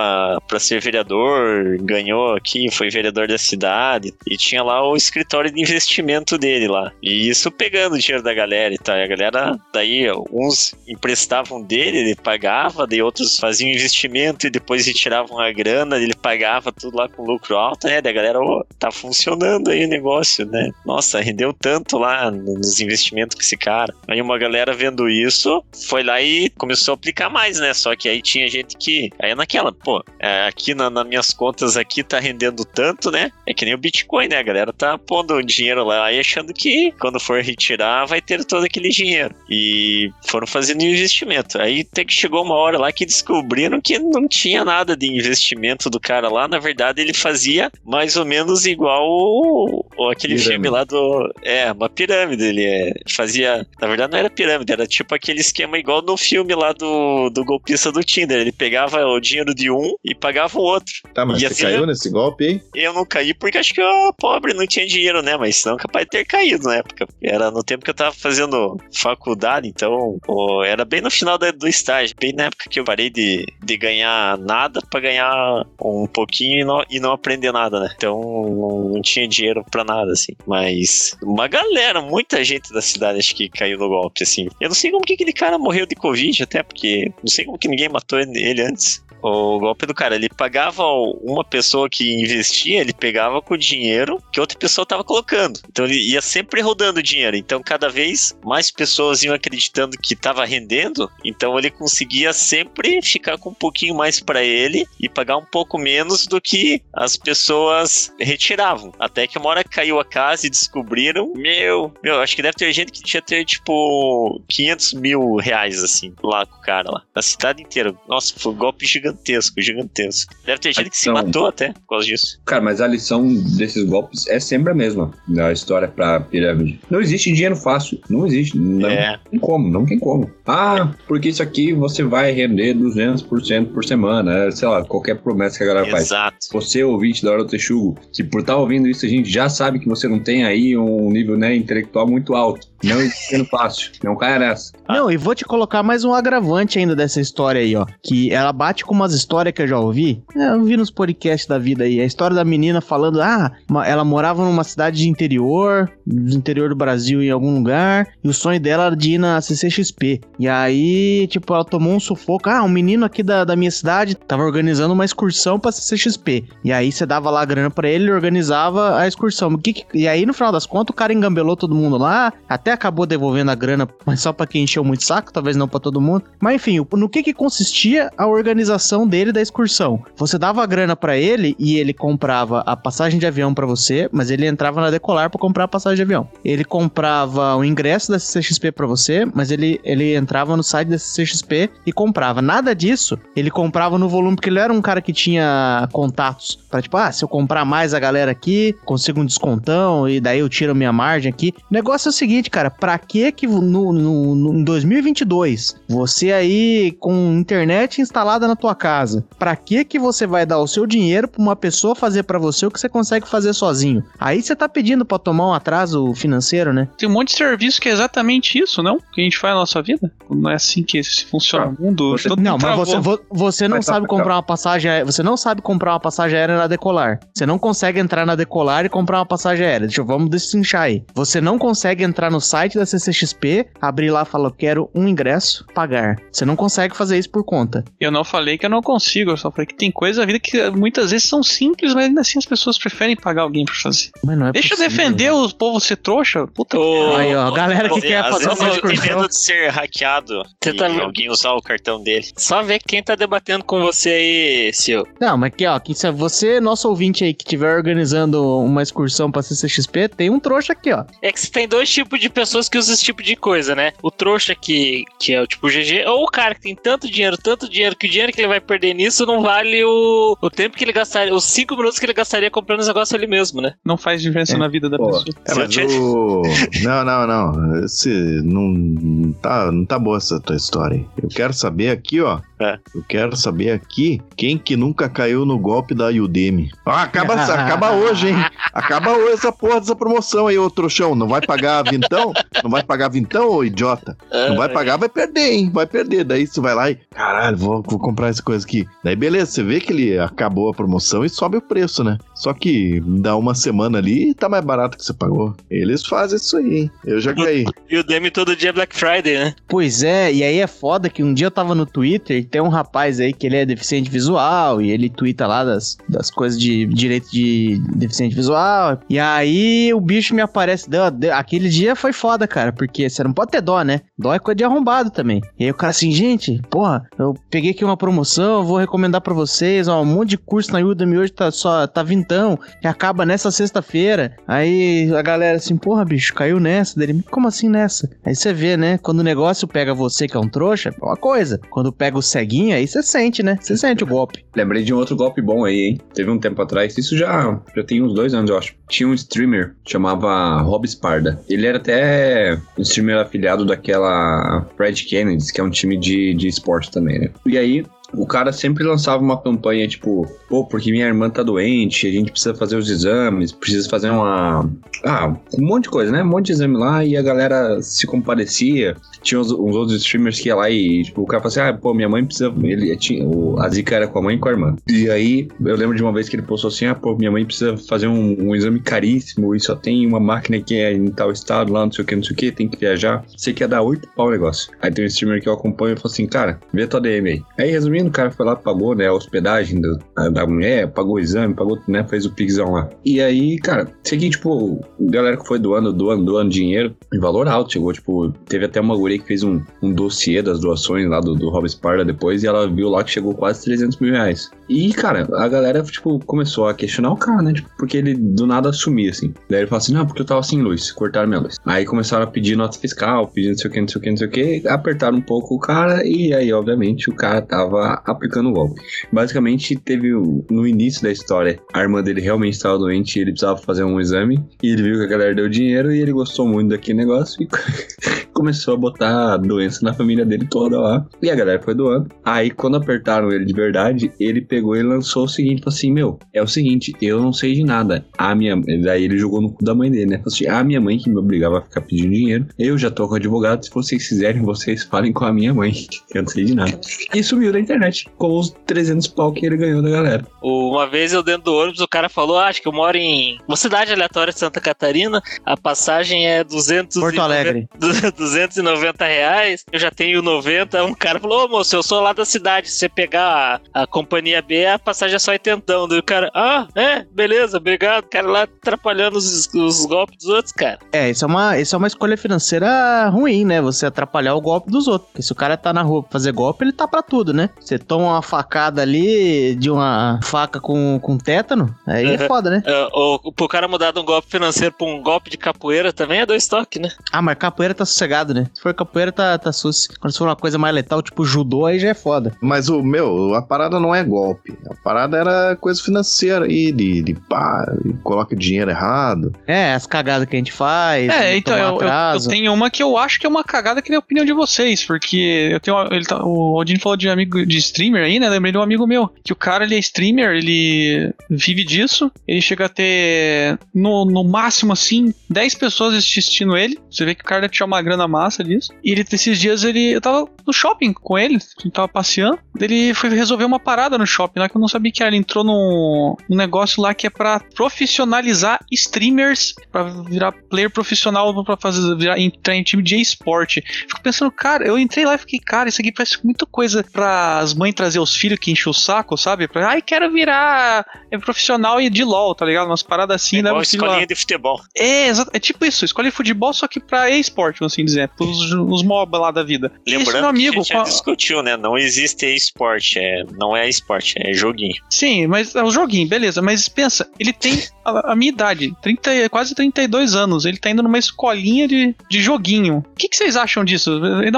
para ser vereador, ganhou aqui, foi vereador da cidade e tinha lá o escritório de investimento dele lá. E isso pegando o dinheiro da galera e tal. E a galera, daí uns emprestavam dele, ele pagava, daí outros faziam investimento e depois retiravam a grana, ele pagava tudo lá com lucro alto, né? Daí a galera, ô, tá funcionando aí o negócio, né? Nossa, rendeu tanto lá nos investimentos com esse cara. Aí uma galera vendo isso, foi lá e começou a aplicar mais, né? Só que aí tinha gente que. Aí é naquela, pô, é, aqui na, nas minhas contas aqui tá rendendo tanto, né? É que nem o Bitcoin, né? A galera tá pondo dinheiro lá e achando que quando for retirar vai ter todo aquele dinheiro. E foram fazendo investimento. Aí até que chegou uma hora lá que descobriram que não tinha nada de investimento do cara lá. Na verdade, ele fazia mais ou menos igual o, o- aquele Pirâmide. filme lá do. É, uma pirâmide. Ele é, fazia. Na verdade, não era pirâmide, era tipo aquele esquema igual no filme lá do, do golpista do Tinder. Ele pegava o dinheiro de um e pagava o outro. Tá, mas E você assim, caiu nesse golpe aí? Eu não caí porque acho que eu pobre não tinha dinheiro, né? Mas senão capaz de ter caído na época. Era no tempo que eu tava fazendo faculdade, então pô, era bem no final da- do estágio, bem na época que eu parei de, de ganhar nada pra ganhar um pouquinho e não, e não aprender nada, né? Então não, não tinha dinheiro pra nada, assim. Mas uma galera, muita gente da cidade acho que caiu no golpe, assim. Eu não sei como que aquele cara morreu de Covid, até porque não sei como que ninguém matou ele antes. O golpe do cara, ele pagava uma pessoa que investia, ele pegava com o dinheiro que outra pessoa tava colocando. Então ele ia sempre rodando dinheiro. Então cada vez mais pessoas iam acreditando que tava rendendo, então ele conseguia sempre ficar com um pouquinho mais para ele e pagar um pouco menos do que as pessoas retiravam. Até que uma hora caiu a casa e descobriram, meu, meu, acho que deve ter gente que tinha ter tipo 500 mil reais assim lá com o cara lá, na cidade inteira. Nossa, foi um golpe gigantesco, gigantesco. Deve ter gente que se matou até por causa disso. Cara, mas a lição desses golpes é sempre a mesma da história pra pirâmide. Não existe dinheiro fácil. Não existe. Não É. tem como, não tem como. Ah, porque isso aqui você vai render 200% por semana. é, Sei lá, qualquer promessa que a galera faz. Exato. Você, ouvinte da Hora do Texugo, que por estar ouvindo isso, a gente já sabe que você não tem aí um nível né, intelectual muito alto. Não existe dinheiro fácil. Não caia nessa. Não, e vou te colocar mais um agravante ainda dessa história aí, ó. Que ela bate com umas histórias que eu já ouvi. É, Eu vi nos podcasts da vida aí. A história da menina falando, ah, ma- ela morava numa cidade de interior, do interior do Brasil em algum lugar, e o sonho dela era de ir na CCXP. E aí, tipo, ela tomou um sufoco. Ah, um menino aqui da, da minha cidade tava organizando uma excursão pra CCXP. E aí você dava lá a grana pra ele, ele organizava a excursão. O que que- E aí, no final das contas, o cara engambelou todo mundo lá, até acabou devolvendo a grana, mas só pra quem encheu muito saco, talvez não pra todo mundo. Mas enfim, no que que consistia a organização dele da excursão? Você dava a grana pra ele e ele comprava a passagem de avião pra você, mas ele entrava na Decolar pra comprar a passagem de avião. Ele comprava o ingresso da CCXP pra você, mas ele, ele entrava no site da CCXP e comprava. Nada disso, ele comprava no volume, porque ele era um cara que tinha contatos pra tipo, ah, se eu comprar mais a galera aqui, consigo um descontão e daí eu tiro minha margem aqui. O negócio é o seguinte, cara, pra que que no, no, no, em 2022, você aí com internet instalada na tua casa, pra que que você vai dar o seu dinheiro pra uma pessoa fazer pra você o que você consegue fazer sozinho? Aí você tá pedindo pra tomar um atraso financeiro, né? Tem um monte de serviço que é exatamente isso, não? Que a gente faz na nossa vida. Não é assim que se funciona o mundo. você- Todo Não, mundo mas você, vo- você não Mas tá- sabe comprar uma passagem aérea. Você não sabe comprar uma passagem aérea na Decolar. Você não consegue entrar na Decolar e comprar uma passagem aérea. Deixa eu, vamos destrinchar aí. Você não consegue entrar no site da CCXP, abrir lá e falar, eu quero um ingresso, pagar. Você não consegue fazer isso por conta. Eu não falei que eu não consigo, eu só falei que tem coisas da vida que muitas vezes são simples, mas ainda assim as pessoas preferem pagar alguém pra fazer. Mas não é Deixa eu possível. defender o povo ser trouxa. Puta Ô, Aí, ó, a galera que Às quer fazer uma eu excursão. medo de ser hackeado Você e tá- alguém usar o cartão dele. Só ver quem tá debatendo com você aí, Sil. Não, mas aqui, ó, que se você, nosso ouvinte aí, que estiver organizando uma excursão pra CCXP, tem um trouxa aqui, ó. É que você tem dois tipos de pessoas que usam esse tipo de coisa, né? O trouxa que, que é o tipo GG, ou o cara que tem tanto dinheiro, tanto dinheiro, que o dinheiro que ele vai perder nisso não vale o, o tempo que ele gastaria, os cinco minutos que ele gastaria comprando os negócios ali mesmo, né? Não faz diferença É. na vida da Pô, pessoa. É, mas o... [laughs] Não, não, não. Esse não tá, não tá boa essa tua história. aí. Eu quero saber aqui, ó. É. Eu quero saber aqui quem que nunca caiu no golpe da Udemy. Ah, acaba, [laughs] acaba hoje, hein? Acaba hoje essa porra dessa promoção aí, ô trouxão. Não vai pagar vintão? Não vai pagar vintão, ô idiota? Não vai pagar, vai perder, hein? Vai perder. Daí você vai lá e, caralho, vou, vou comprar essa coisa aqui. Daí beleza, você vê que ele acabou a promoção e sobe o preço, né? Só que dá uma semana ali e tá mais barato que você pagou. Eles fazem isso aí, hein? Eu já caí. E o Demi todo dia é Black Friday, né? Pois é, e aí é foda que um dia eu tava no Twitter e tem um rapaz aí que ele é deficiente visual e ele twitta lá das, das coisas de direito de deficiente visual. E aí o bicho me aparece. deu- deu- aquele dia foi foda, cara, porque você não pode ter dó, né? Dó é coisa de arrombado também. E aí o cara assim, gente, porra, eu peguei aqui uma promoção, vou recomendar pra vocês, ó, um monte de curso na Udemy hoje tá só, tá vintão, que acaba nessa sexta-feira. Aí a galera assim, porra, bicho, caiu nessa dele. Como assim nessa? Aí você vê, né? Quando o negócio pega você que é um trouxa, é uma coisa. Quando pega o ceguinho, aí você sente, né? Você sente o golpe. Lembrei de um outro golpe bom aí, hein? Teve um tempo atrás, isso já, já tem uns dois anos, eu acho. Tinha um streamer, chamava Rob Sparda. Ele era até um streamer afiliado daquela Red Kennedy, que é um time de, de esporte também, né? E aí, o cara sempre lançava uma campanha tipo, pô, porque minha irmã tá doente, a gente precisa fazer os exames, precisa fazer uma. Ah, um monte de coisa, né? Um monte de exame lá e a galera se comparecia. Tinha uns, uns outros streamers que ia lá e tipo, o cara falava assim: ah, pô, minha mãe precisa. Ele tinha, o, a zica era com a mãe e com a irmã. E aí, eu lembro de uma vez que ele postou assim: ah, pô, minha mãe precisa fazer um, um exame caríssimo e só tem uma máquina que é em tal estado lá, não sei o que, não sei o que, tem que viajar. Sei que ia dar 8 pau o negócio. Aí tem um streamer que eu acompanho e falou assim: cara, vê tua DM aí. Aí, resumindo, o cara foi lá, pagou, né, a hospedagem do- da mulher, pagou o exame, pagou, né, fez o pixão lá. E aí, cara, segui, tipo, galera que foi doando, doando, doando dinheiro em valor alto. Chegou, tipo, teve até uma guria que fez um, um dossiê das doações lá do, do Rob Sparda depois e ela viu lá que chegou quase 300 mil reais. E, cara, a galera, tipo, começou a questionar o cara, né? Tipo, porque ele do nada sumia, assim. Daí ele falou assim: não, porque eu tava sem luz, cortaram minha luz. Aí começaram a pedir nota fiscal, pedindo não sei o que, não sei o que, não sei o que. Apertaram um pouco o cara e aí, obviamente, o cara tava aplicando o golpe. Basicamente, teve no início da história, a irmã dele realmente estava doente e ele precisava fazer um exame. E ele viu que a galera deu dinheiro e ele gostou muito daquele negócio e [laughs] começou a botar a doença na família dele toda lá. E a galera foi doando. Aí, quando apertaram ele de verdade, ele pegou e lançou o seguinte: falou assim, meu, é o seguinte, eu não sei de nada. A minha. Daí ele jogou no cu da mãe dele, né? Falou assim: a minha mãe que me obrigava a ficar pedindo dinheiro. Eu já tô com advogado. Se vocês quiserem, vocês falem com a minha mãe. [laughs] Eu não sei de nada. E sumiu da internet com os 300 pau que ele ganhou da galera. Uma vez eu dentro do ônibus, o cara falou: ah, acho que eu moro em uma cidade aleatória de Santa Catarina, a passagem é 200 Porto Alegre. [laughs] 290 reais, eu já tenho 90. Um cara falou: Ô moço, eu sou lá da cidade. Se você pegar a, a companhia B, a passagem é só 80. Daí o cara, ah, é, beleza, obrigado. O cara lá atrapalhando os, os golpes dos outros, cara. É, isso é, uma, isso é uma escolha financeira ruim, né? Você atrapalhar o golpe dos outros. Porque se o cara tá na rua pra fazer golpe, ele tá pra tudo, né? Você toma uma facada ali de uma faca com, com tétano, aí é foda, né? Uh, o, pro cara mudar de um golpe financeiro pra um golpe de capoeira também é dois toques, né? Ah, mas capoeira tá sossegado, né? Se for capoeira, tá, tá sus. Quando se for uma coisa mais letal, tipo judô, aí já é foda. Mas o meu, a parada não é golpe. A parada era coisa financeira aí, de, de pá, coloca dinheiro errado. É, as cagadas que a gente faz. É, então, eu, eu- eu, tenho uma que eu acho que é uma cagada, queria a opinião de vocês, porque eu tenho. Ele tá, o Odin falou de amigo de streamer aí, né? Lembrei de um amigo meu, que o cara ele é streamer, ele vive disso, ele chega a ter no, no máximo assim 10 pessoas assistindo ele. Você vê que o cara tirar uma grana massa disso. E ele, esses dias, ele. Eu tava no shopping com ele, ele tava passeando. Ele foi resolver uma parada no shopping lá que eu não sabia que era. Ele entrou num, negócio lá que é pra profissionalizar streamers, pra virar player profissional, pra fazer, virar, entrar em time de esporte. Fico pensando, cara, eu entrei lá e fiquei, cara, isso aqui parece muita coisa pra as mães trazer os filhos que enchem o saco, sabe? Pra, ai, quero virar é, profissional e de LOL, tá ligado? Umas paradas assim, né? Igual escolinha de futebol. É, é tipo isso, escolhe futebol, só que pra esporte, vamos assim dizer, pros os mob lá da vida. Lembrando meu amigo, que a gente já discutiu, né? Não existe esporte, é, não é esporte, é joguinho. Sim, mas é o joguinho, beleza. Mas pensa, ele tem a, a minha idade, 30, e- quase 32 anos. Ele tá indo numa escolinha de, de joguinho. O que, que vocês acham disso?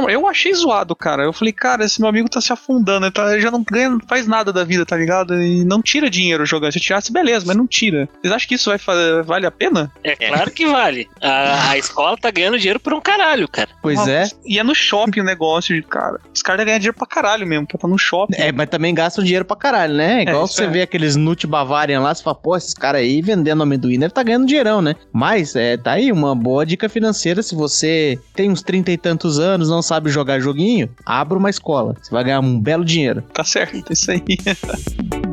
Eu achei zoado, cara. Eu falei, cara, esse meu amigo tá se afundando. Ele, tá- já não ganha, não faz nada da vida, tá ligado? E não tira dinheiro jogando. Se tirasse, beleza, mas não tira. Vocês acham que isso vai vale a pena? É claro que vale. A, a escola tá ganhando dinheiro por um caralho, cara. Pois Uma- é. E é no shopping o negócio, cara. Os caras ganham dinheiro pra caralho mesmo, pra tá no shopping. É, mas também gastam dinheiro pra caralho, né? Igual isso você é. vê aqueles Nut Bavarian lá, você fala, pô, esses caras aí vendendo amendoim deve tá ganhando dinheirão, né? Mas, é, tá aí uma boa dica financeira. Se você tem uns trinta e tantos anos, não sabe jogar joguinho, abra uma escola. Você vai ganhar um belo dinheiro. Tá certo, é isso aí. [laughs]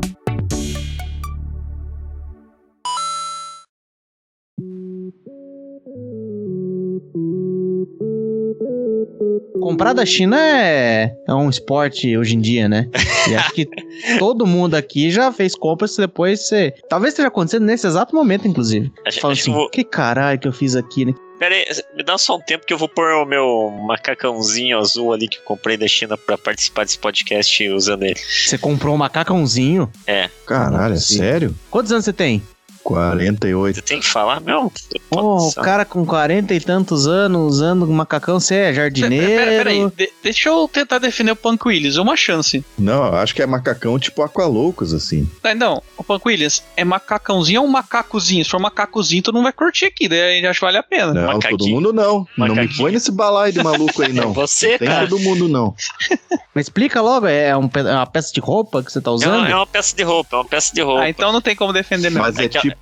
Comprar da China é, é um esporte hoje em dia, né? E acho que [laughs] todo mundo aqui já fez compras depois você. Talvez esteja acontecendo nesse exato momento, inclusive. Acho, Fala acho assim, que eu vou, que caralho que eu fiz aqui, né? pera aí, me dá só um tempo que eu vou pôr o meu macacãozinho azul ali que eu comprei da China pra participar desse podcast usando ele. Você comprou um macacãozinho. Caralho, é sério? Quantos anos você tem? 48. Você tem que falar, meu? Pô, o cara com 40 e tantos anos usando um macacão, você é jardineiro. Pera, pera aí, de- deixa eu tentar defender o Punk Williams, uma chance. Não, eu acho que é macacão tipo Aqualoucos, assim. Ah, Não, o Punk Williams, é macacãozinho ou macacozinho? Se for macacozinho, tu não vai curtir aqui, daí acho que vale a pena. Não, Macaquinho. todo mundo não. Não me Macaquinho. põe nesse balaio de maluco aí, não. [laughs] Você, Tem cara. todo mundo, não. [laughs] Mas explica logo, é, um pe- é uma peça de roupa que você tá É usando? uma, é uma peça de roupa, é uma peça de roupa. Ah, então não tem como defender mesmo. Mas é Aquela- tipo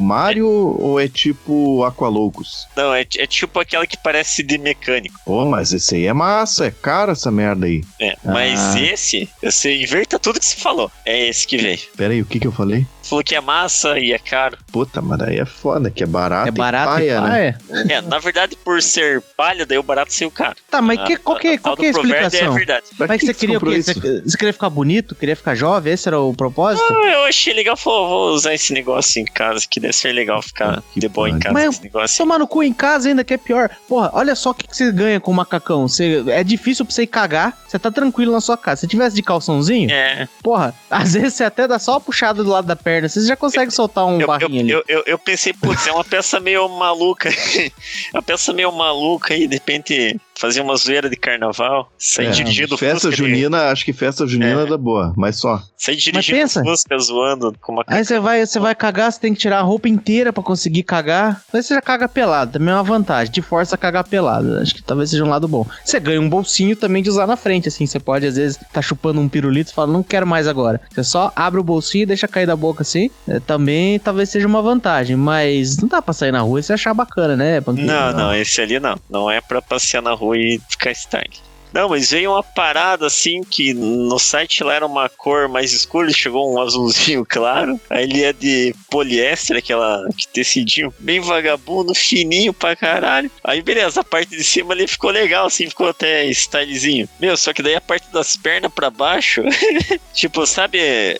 Mario ou é tipo Aqualoucos? Não, é, é tipo aquela que parece de mecânico. Ô, mas esse aí é massa, é caro essa merda aí. É, mas Ah. esse, você inverta tudo que você falou. É esse que veio. Pera aí, o que que eu falei? Falou que é massa e é caro. Puta, mas daí é foda, que é barato É barato e e paia, né? paia. É, na verdade, por ser palha, daí o barato saiu caro. Tá, mas que, A- qual que, a- a qual que é a do provérbio explicação? É verdade. Pra Mas que você que queria o quê? isso? Você, você queria ficar bonito? Queria ficar jovem? Esse era o propósito? Ah, eu achei legal, falou, vou usar esse negócio em casa, que deve ser legal ficar Que de boa em casa Mas- com esse negócio. Tomar no cu em casa ainda, que é pior. Porra, olha só o que, que você ganha com o macacão. Você, é difícil pra você ir cagar, você tá tranquilo na sua casa. Se tivesse de calçãozinho, É, porra, às vezes você até dá só uma puxada do lado da perna, você já consegue soltar um eu, eu, barrinho ali. eu, eu, eu pensei, putz, é uma peça meio maluca. [laughs] é uma peça meio maluca aí, de repente fazer uma zoeira de carnaval, sair É, dirigindo Festa Fusca de- junina, acho que festa junina É. dá boa, mas só. Sair dirigindo pensa. Fusca zoando com uma Aí você vai, você vai cagar, você tem que tirar a roupa inteira pra conseguir cagar. Aí você já caga pelado, também é uma vantagem. Te força a cagar pelado. Acho que talvez seja um lado bom. Você ganha um bolsinho também de usar na frente, assim. Você pode, às vezes, tá chupando um pirulito e fala, não quero mais agora. Você só abre o bolsinho e deixa cair da boca assim. É, também talvez seja uma vantagem. Mas não dá pra sair na rua e você achar bacana, né? Panquinho? Não, não, esse ali não. Não é pra passear na rua e ficar style. Não, mas veio uma parada assim que no site lá era uma cor mais escura, chegou um azulzinho [laughs] claro. Aí ele é de poliéster, aquela que tecidinho bem vagabundo, fininho pra caralho. Aí beleza, a parte de cima ali ficou legal, assim, ficou até stylezinho. Meu, só que daí a parte das pernas pra baixo, [laughs] tipo, sabe,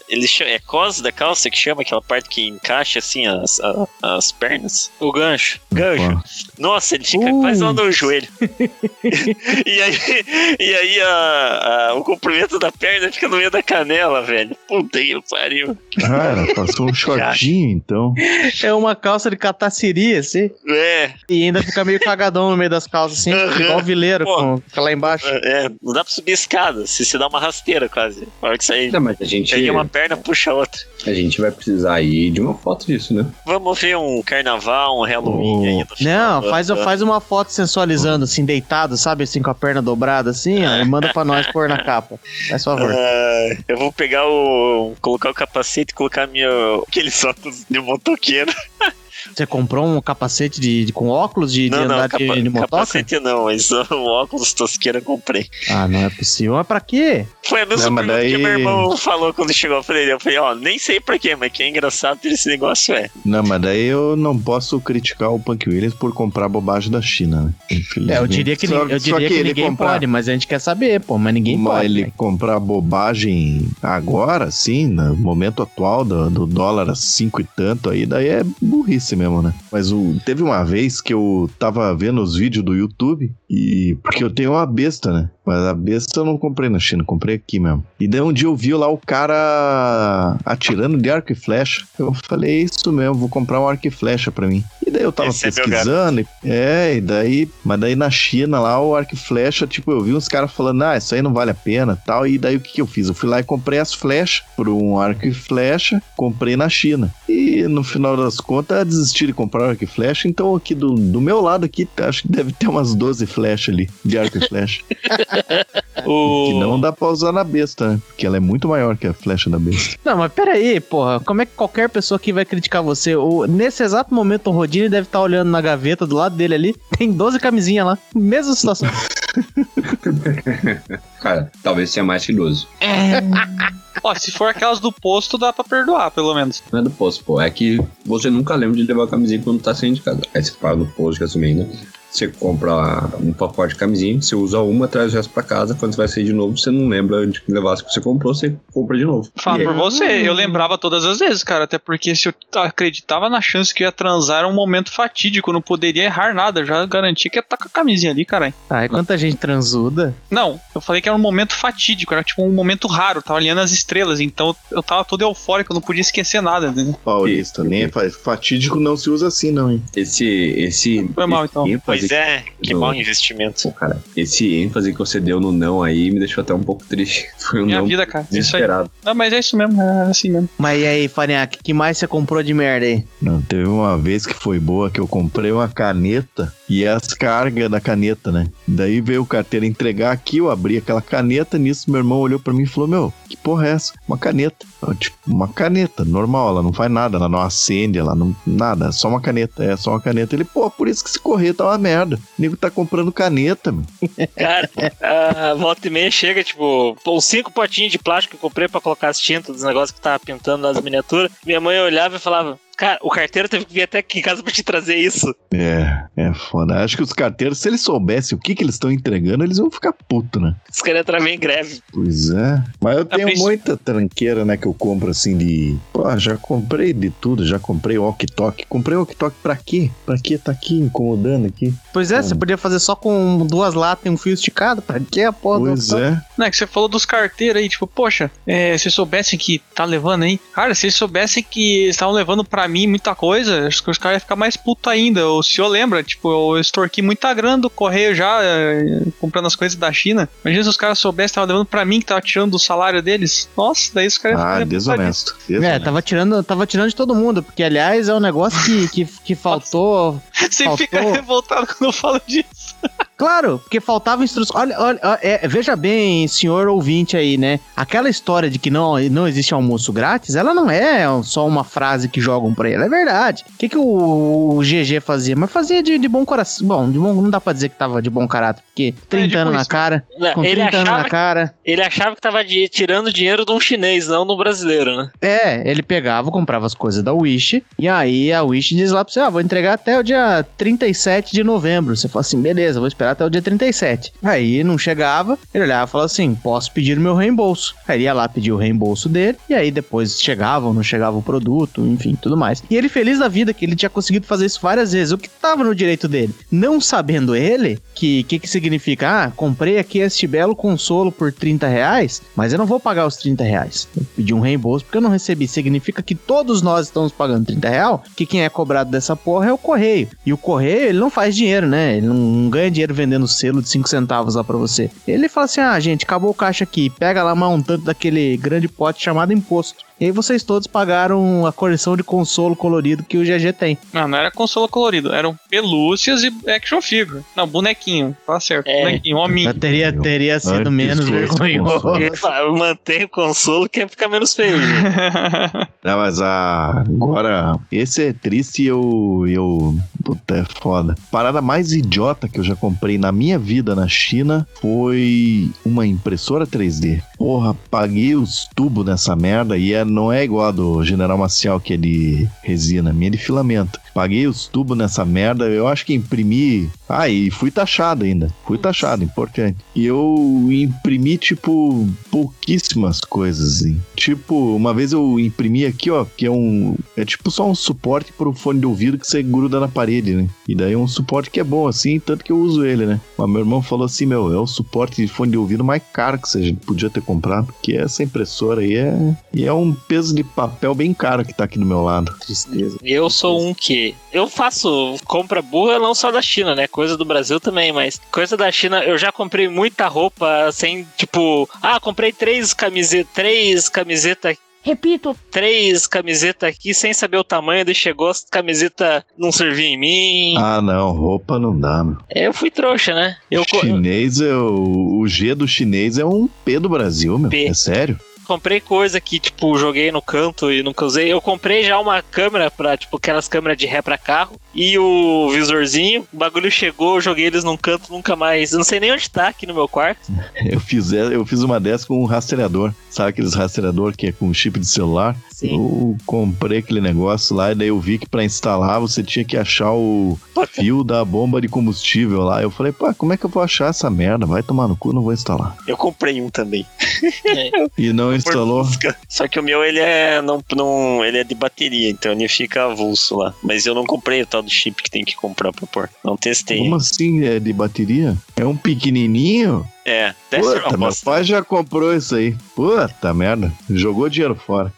eles chamam, é cos da calça que chama aquela parte que encaixa assim as, a- as pernas? O gancho. Gancho. Nossa, ele fica Uh. quase lá no joelho. [laughs] e aí, [laughs] e aí a- a- o comprimento da perna fica no meio da canela, velho. Puta que pariu. Cara, passou um [laughs] shortinho, então. É uma calça de catassiri, assim. É, E ainda fica meio cagadão no meio das calças, assim. Aham. Igual o vileiro, Pô. com, fica lá embaixo. é, não dá pra subir escada, se se dá uma rasteira quase. Na hora que sair, Não, mas a gente, pega uma perna, puxa a outra. a gente vai precisar aí de uma foto disso, né? Vamos ver um carnaval, um Halloween Oh. aí. Não, faz, faz uma foto sensualizando, assim, deitado, sabe? Assim, com a perna dobrada, assim, ó. E manda pra nós pôr na capa. Faz favor. Ah, eu vou pegar o. colocar o capacete e colocar minha. aqueles óculos de motoqueiro. [laughs] Você comprou um capacete de, de- com óculos de, de não, não, andar capa- de, de motoca? capacete não, mas o [laughs] óculos tosqueira eu comprei. Ah, não é possível. Mas pra quê? Foi a mesma Não, pergunta que daí- meu irmão falou quando chegou pra ele. Eu falei, ó, nem sei pra quê, mas que é engraçado ter esse negócio é. Não, mas daí eu não posso criticar o Punk Williams por comprar bobagem da China, né? É, eu diria que, Só- eu diria que, ele ninguém comprar- pode, mas a gente quer saber, pô. Mas ninguém Mas pode. ele né? comprar bobagem agora, sim, no momento atual do, do dólar a cinco e tanto, aí daí é burrice mesmo, né? Mas o, teve uma vez que eu tava vendo os vídeos do YouTube e. Porque eu tenho uma besta, né? Mas a besta eu não comprei na China, comprei aqui mesmo. E daí um dia eu vi lá o cara atirando de arco e flecha. Eu falei, é isso mesmo, vou comprar um arco e flecha pra mim. E daí eu tava Esse é pesquisando, e- é, e daí, mas daí na China lá o arco e flecha, tipo, eu vi uns caras falando, ah, isso aí não vale a pena, tal, e daí o que que eu fiz? Eu fui lá e comprei as flechas por um arco e flecha, comprei na China. E no final das contas, desisti de comprar arco e flecha, então aqui do, do meu lado aqui, acho que deve ter umas 12 flechas ali, de arco e flecha. [laughs] O... que não dá pra usar na besta, né? Porque ela é muito maior que a flecha da besta. Não, mas peraí, porra. Como é que qualquer pessoa aqui vai criticar você? O, nesse exato momento, o Rodine deve estar olhando na gaveta do lado dele ali. Tem 12 camisinhas lá. Mesma situação. [laughs] Cara, talvez tenha mais que 12. [laughs] Ó, se for aquelas do posto, dá pra perdoar, pelo menos. Não é do posto, pô. É que você nunca lembra de levar a camisinha quando tá saindo de casa. Aí você paga no posto, que assumir, né? Você compra um pacote de camisinha, você usa uma, traz o resto pra casa. Quando você vai sair de novo, você não lembra de levar as que você comprou, você compra de novo. Fala E por você, eu lembrava todas as vezes, cara. Até porque se eu acreditava na chance que eu ia transar, era um momento fatídico, não poderia errar nada. Eu já garantia que ia estar com a camisinha ali, caralho. Ah, e quanta gente transuda. Não, eu falei que era um momento fatídico, era tipo um momento raro, tava olhando as estrelas, então eu tava todo eufórico, eu não podia esquecer nada, né? Paulista, nem é fa- fatídico não se usa assim, não, hein? Esse. esse Foi mal, esse então. ênfase Pois é, que do- mau investimento. Pô, cara, esse ênfase que você deu no não aí me deixou até um pouco triste. [laughs] Foi um Minha não vida, cara. Isso aí. desesperado. Não, mas é isso mesmo, é assim mesmo. Mas e aí, Farinhaque, que mais você comprou de merda aí? Não, teve uma vez que foi boa que eu comprei uma caneta e as cargas da caneta, né? Daí veio o carteiro entregar aqui, eu abri aquela caneta, nisso meu irmão olhou pra mim e falou: Meu, que porra é essa? Uma caneta. Eu, tipo, uma caneta, normal, ela não faz nada, ela não acende, ela não. Nada, é só uma caneta, é só uma caneta. Ele, pô, por isso que esse correio tá uma merda. O nego tá comprando caneta, meu. Cara, a volta e meia chega, tipo, uns cinco potinhos de plástico que eu comprei pra colocar as tintas dos negócios que tava pintando nas miniaturas. Minha mãe olhava e falava. Cara, o carteiro teve que vir até aqui em casa pra te trazer isso. É, é foda. Acho que os carteiros, se eles soubessem o que, que eles estão entregando, eles iam ficar puto, né? Os caras entraram em greve. Pois é. Mas eu tenho muita tranqueira, né, que eu compro assim de. Pô, já comprei de tudo, já comprei walkie-talkie. Comprei walkie-talkie pra quê? Pra quê tá aqui incomodando aqui? Pois é, você podia fazer só com duas latas e um fio esticado. Pra que a porra do- Pois é. Não, é que você falou dos carteiros aí, tipo, poxa, é, se soubessem que tá levando aí. Cara, se eles soubessem que estavam levando pra mim muita coisa, acho que os caras iam ficar mais puto ainda. O senhor lembra, tipo, eu extorqui muita grana do correio já, é, comprando as coisas da China. Imagina se os caras soubessem que tava levando pra mim, que tava tirando do salário deles. Nossa, daí os caras iam Ah, ficar desonesto. É, desonesto. tava tirando, tava tirando de todo mundo, porque aliás é um negócio que, que, que [laughs] faltou. Você Faltou. fica revoltado quando eu falo disso. Claro, porque faltava instrução. Olha, olha, é, veja bem, senhor ouvinte aí, né? Aquela história de que não, não existe almoço grátis, ela não é só uma frase que jogam pra ele, é verdade. O que, que o, o GG fazia? Mas fazia de, de bom coração. Bom, de bom, não dá pra dizer que tava de bom caráter, porque 30 tipo anos na isso. cara, Não, com ele 30 anos achava na cara. Ele achava que tava de- tirando dinheiro de um chinês, não do brasileiro, né? É, ele pegava, comprava as coisas da Wish, e aí a Wish diz lá pra você, ah, vou entregar até o dia 37 de novembro. Você fala assim, beleza, vou esperar até o dia 37. Aí não chegava, ele olhava e falava assim, posso pedir meu reembolso. Aí ele ia lá pedir o reembolso dele, e aí depois chegava ou não chegava o produto, enfim, tudo mais. E ele feliz da vida que ele tinha conseguido fazer isso várias vezes, o que tava no direito dele. Não sabendo ele, que que que significa, ah, comprei aqui este belo consolo por 30 reais, mas eu não vou pagar os 30 reais. Eu pedi um reembolso porque eu não recebi. Significa que todos nós estamos pagando 30 reais, que quem é cobrado dessa porra é o correio. E o correio, ele não faz dinheiro, né? Ele não ganha dinheiro vendendo selo de 5 centavos lá pra você. Ele fala assim, ah, gente, acabou o caixa aqui, pega lá um tanto daquele grande pote chamado imposto. E aí vocês todos pagaram a coleção de consolo colorido que o GG tem. Não, não era consolo colorido, eram pelúcias e action figure. Não, bonequinho, tá certo. É. Bonequinho, hominho. Teria, teria sido menos vergonhoso. fala, [laughs] Mantém o consolo que fica menos feio. [laughs] Não, mas a... agora, esse é triste e eu, eu. Puta, é foda. Parada mais idiota que eu já comprei na minha vida na China foi uma impressora 3D. Porra, paguei os tubos nessa merda e é, não é igual a do General Maciel que é de resina, minha é de filamento. Paguei os tubos nessa merda, eu acho que imprimi. Ah, e fui taxado ainda. Fui taxado, importante. E eu imprimi, tipo, pouquíssimas coisas, assim. Tipo, uma vez eu imprimi aqui, ó, que é um. É tipo só um suporte pro fone de ouvido que você gruda na parede, né? E daí é um suporte que é bom, assim, tanto que eu uso ele, né? Mas meu irmão falou assim: meu, é o suporte de fone de ouvido mais caro que você podia ter comprado, porque essa impressora aí é. E é um peso de papel bem caro que tá aqui do meu lado. Tristeza. Eu sou um que. Eu faço compra burra não só da China, né? Coisa do Brasil também, mas coisa da China, eu já comprei muita roupa sem, tipo, ah, comprei três camisetas, três camisetas. Repito, Três camisetas aqui sem saber o tamanho, daí chegou, as camisetas não serviam em mim. Ah, não, roupa não dá, meu. Eu fui trouxa, né? Eu chinês é o, o G do chinês é um P do Brasil, meu. P. É sério? Comprei coisa que, tipo, joguei no canto e nunca usei. Eu comprei já uma câmera pra, tipo, aquelas câmeras de ré pra carro e o visorzinho. O bagulho chegou, eu joguei eles num canto, nunca mais. Eu não sei nem onde tá aqui no meu quarto. [laughs] Eu fiz, eu fiz uma dessa com um rastreador. Sabe aqueles rastreador que é com chip de celular? Sim. Eu comprei aquele negócio lá e daí eu vi que pra instalar você tinha que achar o fio da bomba de combustível lá. Eu falei, pá, como é que eu vou achar essa merda? Vai tomar no cu, não vou instalar. Eu comprei um também. [laughs] E não instalou. Só que o meu ele é não, não ele é de bateria, então ele fica avulso lá. Mas eu não comprei o tal do chip que tem que comprar pra pôr. Não testei. Como assim é de bateria? É um pequenininho? É, Puta, uma meu pai já comprou isso aí. Puta merda. Jogou dinheiro fora.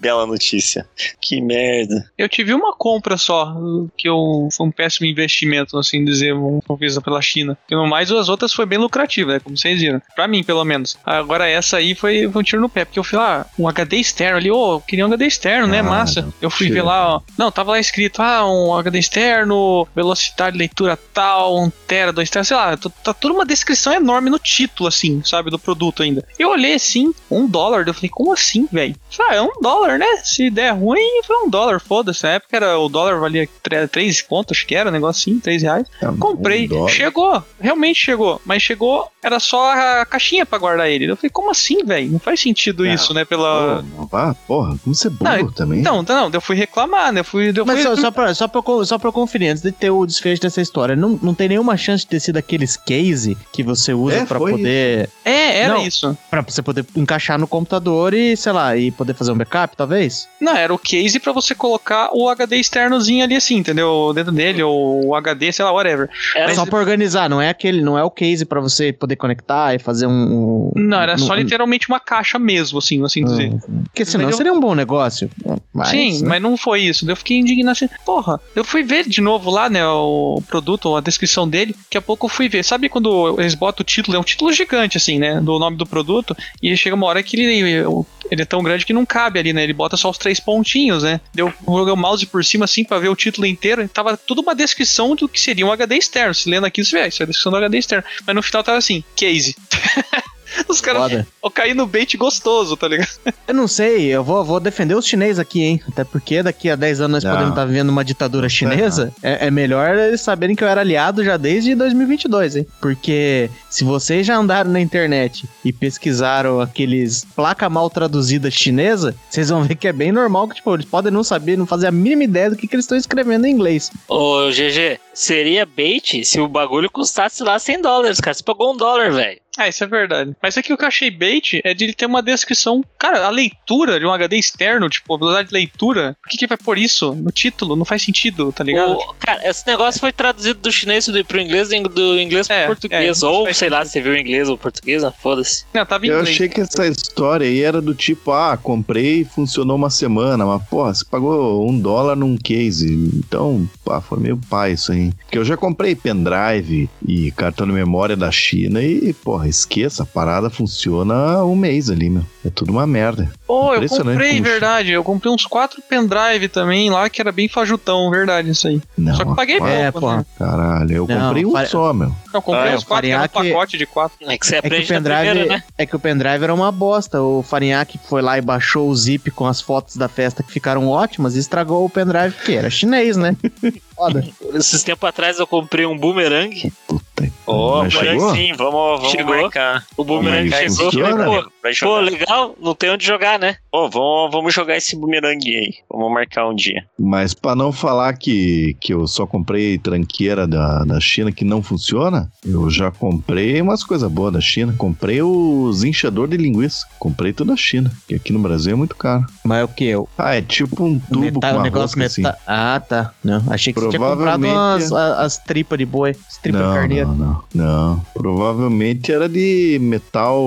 Bela notícia. Que merda. Eu tive uma compra só, que eu, foi um péssimo investimento, assim dizer, uma vez pela China. E no mais, as outras foi bem lucrativa, né? Como vocês viram. Pra mim, pelo menos. Agora, essa aí foi, foi um tiro no pé, porque eu fui lá, um HD externo ali, ô, eu queria um HD externo, né? Ah, Massa. Eu fui tira. ver lá, ó. Não, tava lá escrito, ah, um HD externo, velocidade de leitura tal, 1 tera, 2 tera, sei lá, tá toda uma descrição enorme no título, assim, sabe, do produto ainda. Eu olhei assim, um dólar, eu falei, como assim, velho? Ah, é um dólar, né? Se der ruim, foi um dólar, foda-se. Na época era, o dólar valia 3 contos, acho que era, um negócio assim, 3 reais. Comprei, Um dólar. chegou, realmente chegou, mas chegou, era só a caixinha pra guardar ele. Eu falei, como assim, velho? Não faz sentido Não. isso, né? Pela. Ah, porra, como você é burro Não, também? Não, não, eu fui reclamar, né? Eu fui. Eu Mas fui só, só, pra, só, pra, eu- só pra conferir, antes de ter o desfecho dessa história, não, não tem nenhuma chance de ter sido aqueles case que você usa É, pra foi poder. É, era Não. isso. Pra você poder encaixar no computador e, sei lá, e poder fazer um backup, talvez? Não, era o case pra você colocar o HD externozinho ali assim, entendeu? Dentro dele, ou o HD, sei lá, whatever. Era Mas- só pra organizar, não é aquele, não é o case pra você poder conectar e fazer um. um- Não, era só um- literalmente uma caixa mesmo, assim, assim dizer. Porque senão Mas eu- seria um bom negócio. Mas, Sim, né? mas não foi isso. Eu fiquei indignado assim, porra. Eu fui ver de novo lá, né, o produto, a descrição dele. Daqui a pouco eu fui ver. Sabe quando eles botam o título, é um título gigante, assim, né? Do nome do produto. E chega uma hora que ele, ele é tão grande que não cabe ali, né? Ele bota só os três pontinhos, né? Deu joguei o mouse por cima, assim, pra ver o título inteiro. E tava tudo uma descrição do que seria um HD externo. Se lendo aqui, você vê, isso é a descrição do HD externo. Mas no final tava assim, case. [laughs] [laughs] Os caras vão cair no bait gostoso, tá ligado? [laughs] Eu não sei, eu vou, vou defender os chineses aqui, hein? Até porque daqui a 10 anos nós Não. podemos estar vivendo uma ditadura chinesa. É, é melhor eles saberem que eu era aliado já desde 2022, hein? Porque se vocês já andaram na internet e pesquisaram aqueles placa mal traduzida chinesa, vocês vão ver que é bem normal que, tipo, eles podem não saber, não fazer a mínima ideia do que, que eles estão escrevendo em inglês. Ô, GG, seria bait se o bagulho custasse lá 100 dólares, cara. Você pagou um dólar, velho. Ah, isso é verdade. Mas aqui o que eu achei bait é de ele ter uma descrição. Cara, a leitura de um HD externo, tipo, a velocidade de leitura, por que, que vai pôr isso no título? Não faz sentido, tá ligado? O- cara, esse negócio foi traduzido do chinês pro inglês e do inglês pro É, português. é, ou, sei lá, sentido. você viu inglês ou português, ah, foda-se. Não, tava em Eu inglês. achei que essa história aí era do tipo, ah, comprei e funcionou uma semana, mas, porra, você pagou um dólar num case. Então, pá, foi meio pai isso aí. Porque eu já comprei pendrive e cartão de memória da China e, porra, esqueça, a parada funciona um mês ali, meu. É tudo uma merda. Pô, eu Impressionante comprei, verdade. Eu comprei uns quatro pendrive também lá, que era bem fajutão, verdade, isso aí. Não, Só que eu paguei quatro- É, pouco, porra. né? Caralho, eu Não, comprei um pare- só, meu. Eu comprei Ah, uns quatro, que era um pacote de quatro. É que você É que, o pendrive, primeira, né? é que o pendrive era uma bosta. O Farinhaque foi lá e baixou o zip com as fotos da festa que ficaram ótimas e estragou o pendrive, que era chinês, né? [laughs] Foda. Esses tempos atrás eu comprei um boomerang. Puta. Mas mas chegou? sim, vamos, vamos Chegou. marcar. O boomerang Mas chegou. funciona? Pô, pô, legal, não tem onde jogar, né? Ô, vamos, vamos jogar esse bumerangue aí. Vamos marcar um dia. Mas pra não falar que, que eu só comprei tranqueira da, da China que não funciona, eu já comprei umas coisas boas da China. Comprei os inchador de linguiça. Comprei tudo da China, que aqui no Brasil é muito caro. Mas é o que? O Ah, é tipo um tubo metal, com uma negócio rosca assim. metal. Ah, tá. Não, achei que você tinha comprado Provavelmente- umas, a- as tripas de boi, as tripas Não, carneiras. não, não, não. Provavelmente era de metal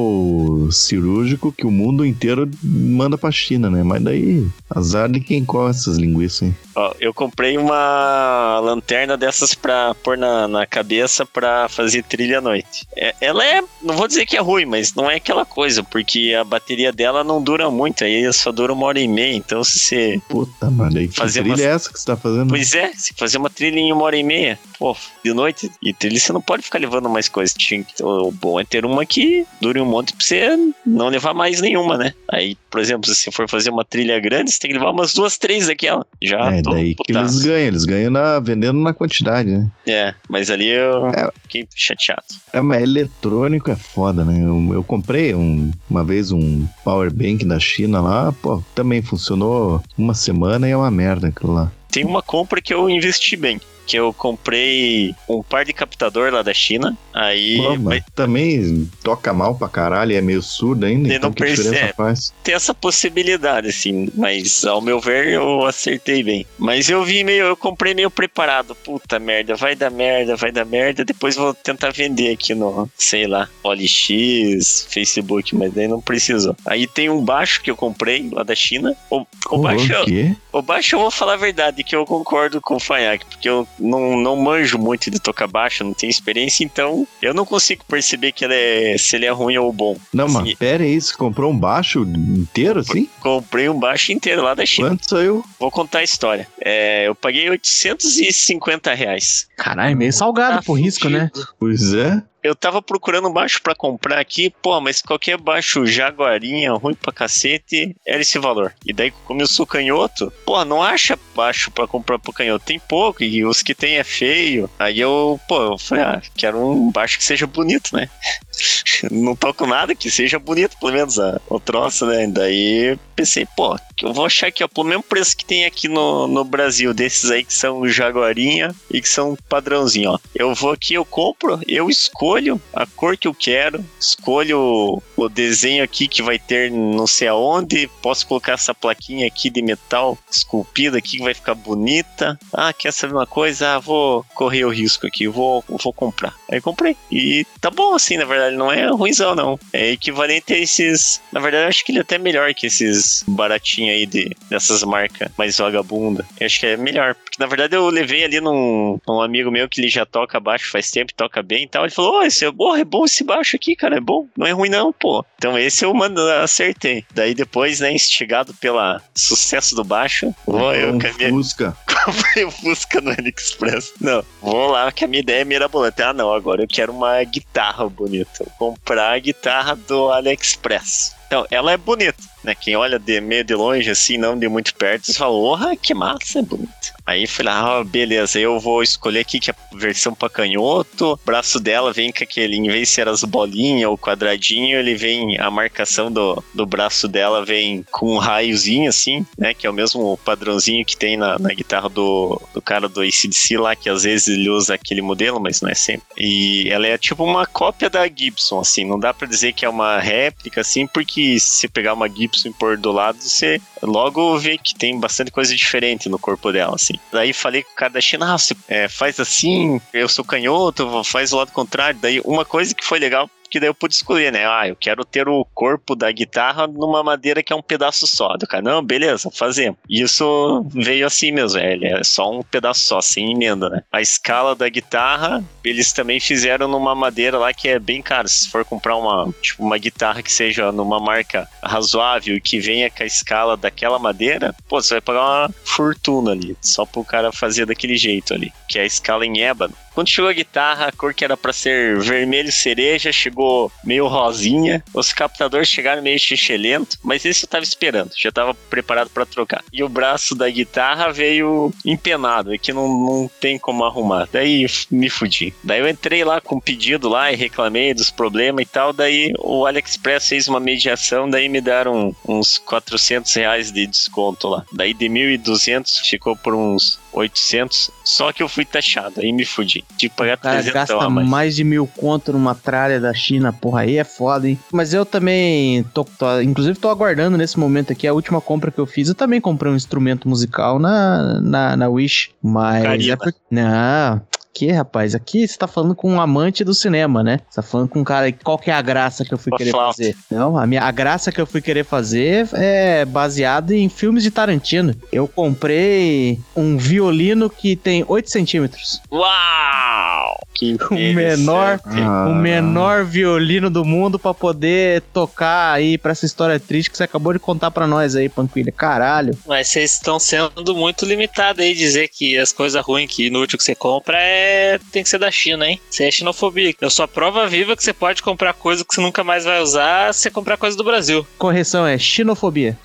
cirúrgico que o mundo inteiro manda pra China, né? Mas daí, azar de quem corre essas linguiças, hein? Ó, eu comprei uma lanterna dessas pra pôr na, na cabeça pra fazer trilha à noite. É- ela é, não vou dizer que é ruim, mas não é aquela coisa, porque a bateria dela não dura muito, aí só dura uma hora e meia. Então, se você. Puta, mas daí que Fazer trilha umas- é essa que você tá fazendo? Pois é, se fazer uma trilha em uma hora e meia, pô, de noite, e trilha você não pode ficar levando mais coisas. O bom é ter uma que dure um monte pra você não levar mais nenhuma, né? Aí, por exemplo, se você for fazer uma trilha grande, você tem que levar umas duas, três daquela. Já É, daí que eles ganham, eles ganham na, vendendo na quantidade, né? É, mas ali eu É. fiquei chateado. É, mas eletrônico é foda, né? Eu, eu comprei um- uma vez um power bank da China lá, pô, também funcionou uma semana e é uma merda aquilo lá. Tem uma compra que eu investi bem. Que eu comprei um par de captador lá da China. Aí Pô, mas também toca mal pra caralho, é meio surdo ainda, então não percebe. ter essa possibilidade, assim. Mas ao meu ver, eu acertei bem. Mas eu vi meio, eu comprei meio preparado. Puta merda, vai dar merda, vai dar merda. Depois vou tentar vender aqui no, sei lá, OLX, Facebook, mas daí não precisou. Aí tem um baixo que eu comprei lá da China. O, o baixo, o o baixo eu vou falar a verdade, que eu concordo com o Fanhaque, porque eu não, não manjo muito de tocar baixo, não tenho experiência, então eu não consigo perceber que ele é, se ele é ruim ou bom. Não, Assim, mas pera aí, você comprou um baixo inteiro assim? Comprei um baixo inteiro lá da China. Quanto saiu? Vou contar a história. É, eu paguei 850 reais. Caralho, meio salgado Tá pro risco, né? Pois é. Eu tava procurando baixo pra comprar aqui, pô, mas qualquer baixo jaguarinha, ruim pra cacete, era esse valor. E daí, como eu sou canhoto, pô, não acha baixo pra comprar pro canhoto. Tem pouco, e os que tem é feio. Aí eu, pô, eu falei, ah, quero um baixo que seja bonito, né? [laughs] não toco nada que seja bonito, pelo menos a, o troço, né? Daí pensei, pô, eu vou achar aqui, ó, pelo mesmo preço que tem aqui no, no Brasil, desses aí que são jaguarinha e que são padrãozinho, ó. Eu vou aqui, eu compro, eu escolho a cor que eu quero, escolho o desenho aqui que vai ter não sei aonde, posso colocar essa plaquinha aqui de metal esculpida aqui que vai ficar bonita. Ah, quer saber uma coisa? Ah, vou correr o risco aqui, vou, vou comprar. Aí comprei. E tá bom assim, na verdade, não é ruimzão não. É equivalente a esses, na verdade, eu acho que ele é até melhor que esses baratinhos aí de, dessas marcas mais vagabunda. Eu acho que é melhor, porque na verdade eu levei ali num, num amigo meu que ele já toca baixo faz tempo, toca bem e tal. Ele falou: oh, esse é, oh, é bom esse baixo aqui, cara, é bom, não é ruim não, pô. Então esse eu mando, acertei. Daí depois, né, instigado pela sucesso do baixo, vou eu um com a minha. Fusca. Comprei [laughs] o Fusca no AliExpress. Não, vou lá que a minha ideia é mirabolante. Ah, não, agora eu quero uma guitarra bonita. Vou comprar a guitarra do AliExpress. Então, ela é bonita, né? Quem olha de meio de longe, assim, não de muito perto, você fala, porra, que massa, é bonita. Aí lá, ah, beleza, eu vou escolher aqui que é a versão pra canhoto. O braço dela vem com aquele, em vez de ser as bolinhas ou quadradinho, ele vem, a marcação do, do braço dela vem com um raiozinho assim, né? Que é o mesmo padrãozinho que tem na, na guitarra do, do cara do ACDC lá, que às vezes ele usa aquele modelo, mas não é sempre. E ela é tipo uma cópia da Gibson, assim, não dá para dizer que é uma réplica, assim, porque se pegar uma Gibson e pôr do lado, você logo vê que tem bastante coisa diferente no corpo dela, assim. Daí falei com o cara da China, ah, você é, faz assim, eu sou canhoto, faz o lado contrário. Daí uma coisa que foi legal que daí eu pude escolher, né? Ah, eu quero ter o corpo da guitarra numa madeira que é um pedaço só. Do cara, não, beleza, fazemos. Isso veio assim mesmo, é, é só um pedaço só, sem emenda, né? A escala da guitarra, eles também fizeram numa madeira lá que é bem cara. Se for comprar uma, tipo, uma guitarra que seja numa marca razoável e que venha com a escala daquela madeira, pô, você vai pagar uma fortuna ali, só pro cara fazer daquele jeito ali, que é a escala em ébano. Quando chegou a guitarra, a cor que era para ser vermelho cereja chegou meio rosinha. Os captadores chegaram meio xixelento, mas isso eu tava esperando, já tava preparado para trocar. E o braço da guitarra veio empenado, é que não, não tem como arrumar. Daí me fudi. Daí eu entrei lá com um pedido lá e reclamei dos problemas e tal. Daí o AliExpress fez uma mediação, daí me deram uns 400 reais de desconto lá. Daí de 1.200 ficou por uns 800, só que eu fui taxado, aí me fudi. Tive que pagar O cara 300 gasta a mais. de mil conto numa tralha da China, porra, aí é foda, hein? Mas eu também tô, tô- inclusive tô aguardando nesse momento aqui, a última compra que eu fiz, eu também comprei um instrumento musical na, na, na Wish, mas é por... Não... Que, rapaz, aqui você tá falando com um amante do cinema, né? Você tá falando com um cara. Qual que é a graça que eu fui Uma querer flauta. fazer? Não, a, minha, a graça que eu fui querer fazer é baseada em filmes de Tarantino. Eu comprei um violino que tem 8 centímetros. Uau! Que [laughs] O menor, Ah. o menor violino do mundo pra poder tocar aí pra essa história triste que você acabou de contar pra nós aí, Panquilha. Caralho. Mas vocês estão sendo muito limitados aí, dizer que as coisas ruins que inútil que você compra é tem que ser da China, hein? Você é xenofobia. Eu sou a prova viva que você pode comprar coisa que você nunca mais vai usar se você comprar coisa do Brasil. Correção é xenofobia.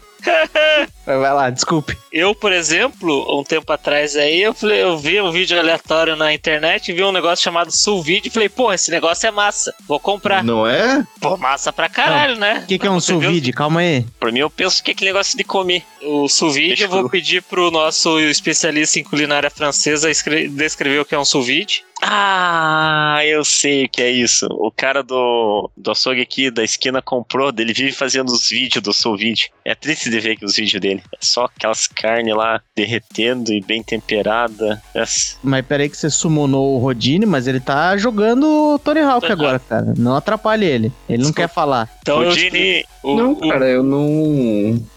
Vai lá, desculpe. Eu, por exemplo, um tempo atrás aí, eu, falei, eu vi um vídeo aleatório na internet, vi um negócio chamado Sulvide e falei, pô, esse negócio é massa, vou comprar. Não é? Pô, massa pra caralho, né? O que, que é um sous-vide? Calma aí. Pra mim, eu penso que é aquele negócio de comer. O Deixa eu vou pedir pro nosso especialista em culinária francesa escre- descrever o que é um sous-vide. Ah, eu sei o que é isso. O cara do, do açougue aqui da esquina comprou, ele vive fazendo os vídeos do seu vídeo. É triste de ver os vídeos dele. É só aquelas carnes lá derretendo e bem temperada. Essa- Mas peraí que você summonou o Rodine, mas ele tá jogando o Tony Hawk Tony agora, cara. Não atrapalhe ele. Ele não Desculpa. quer falar. Então o eu o- não, o- cara, eu não.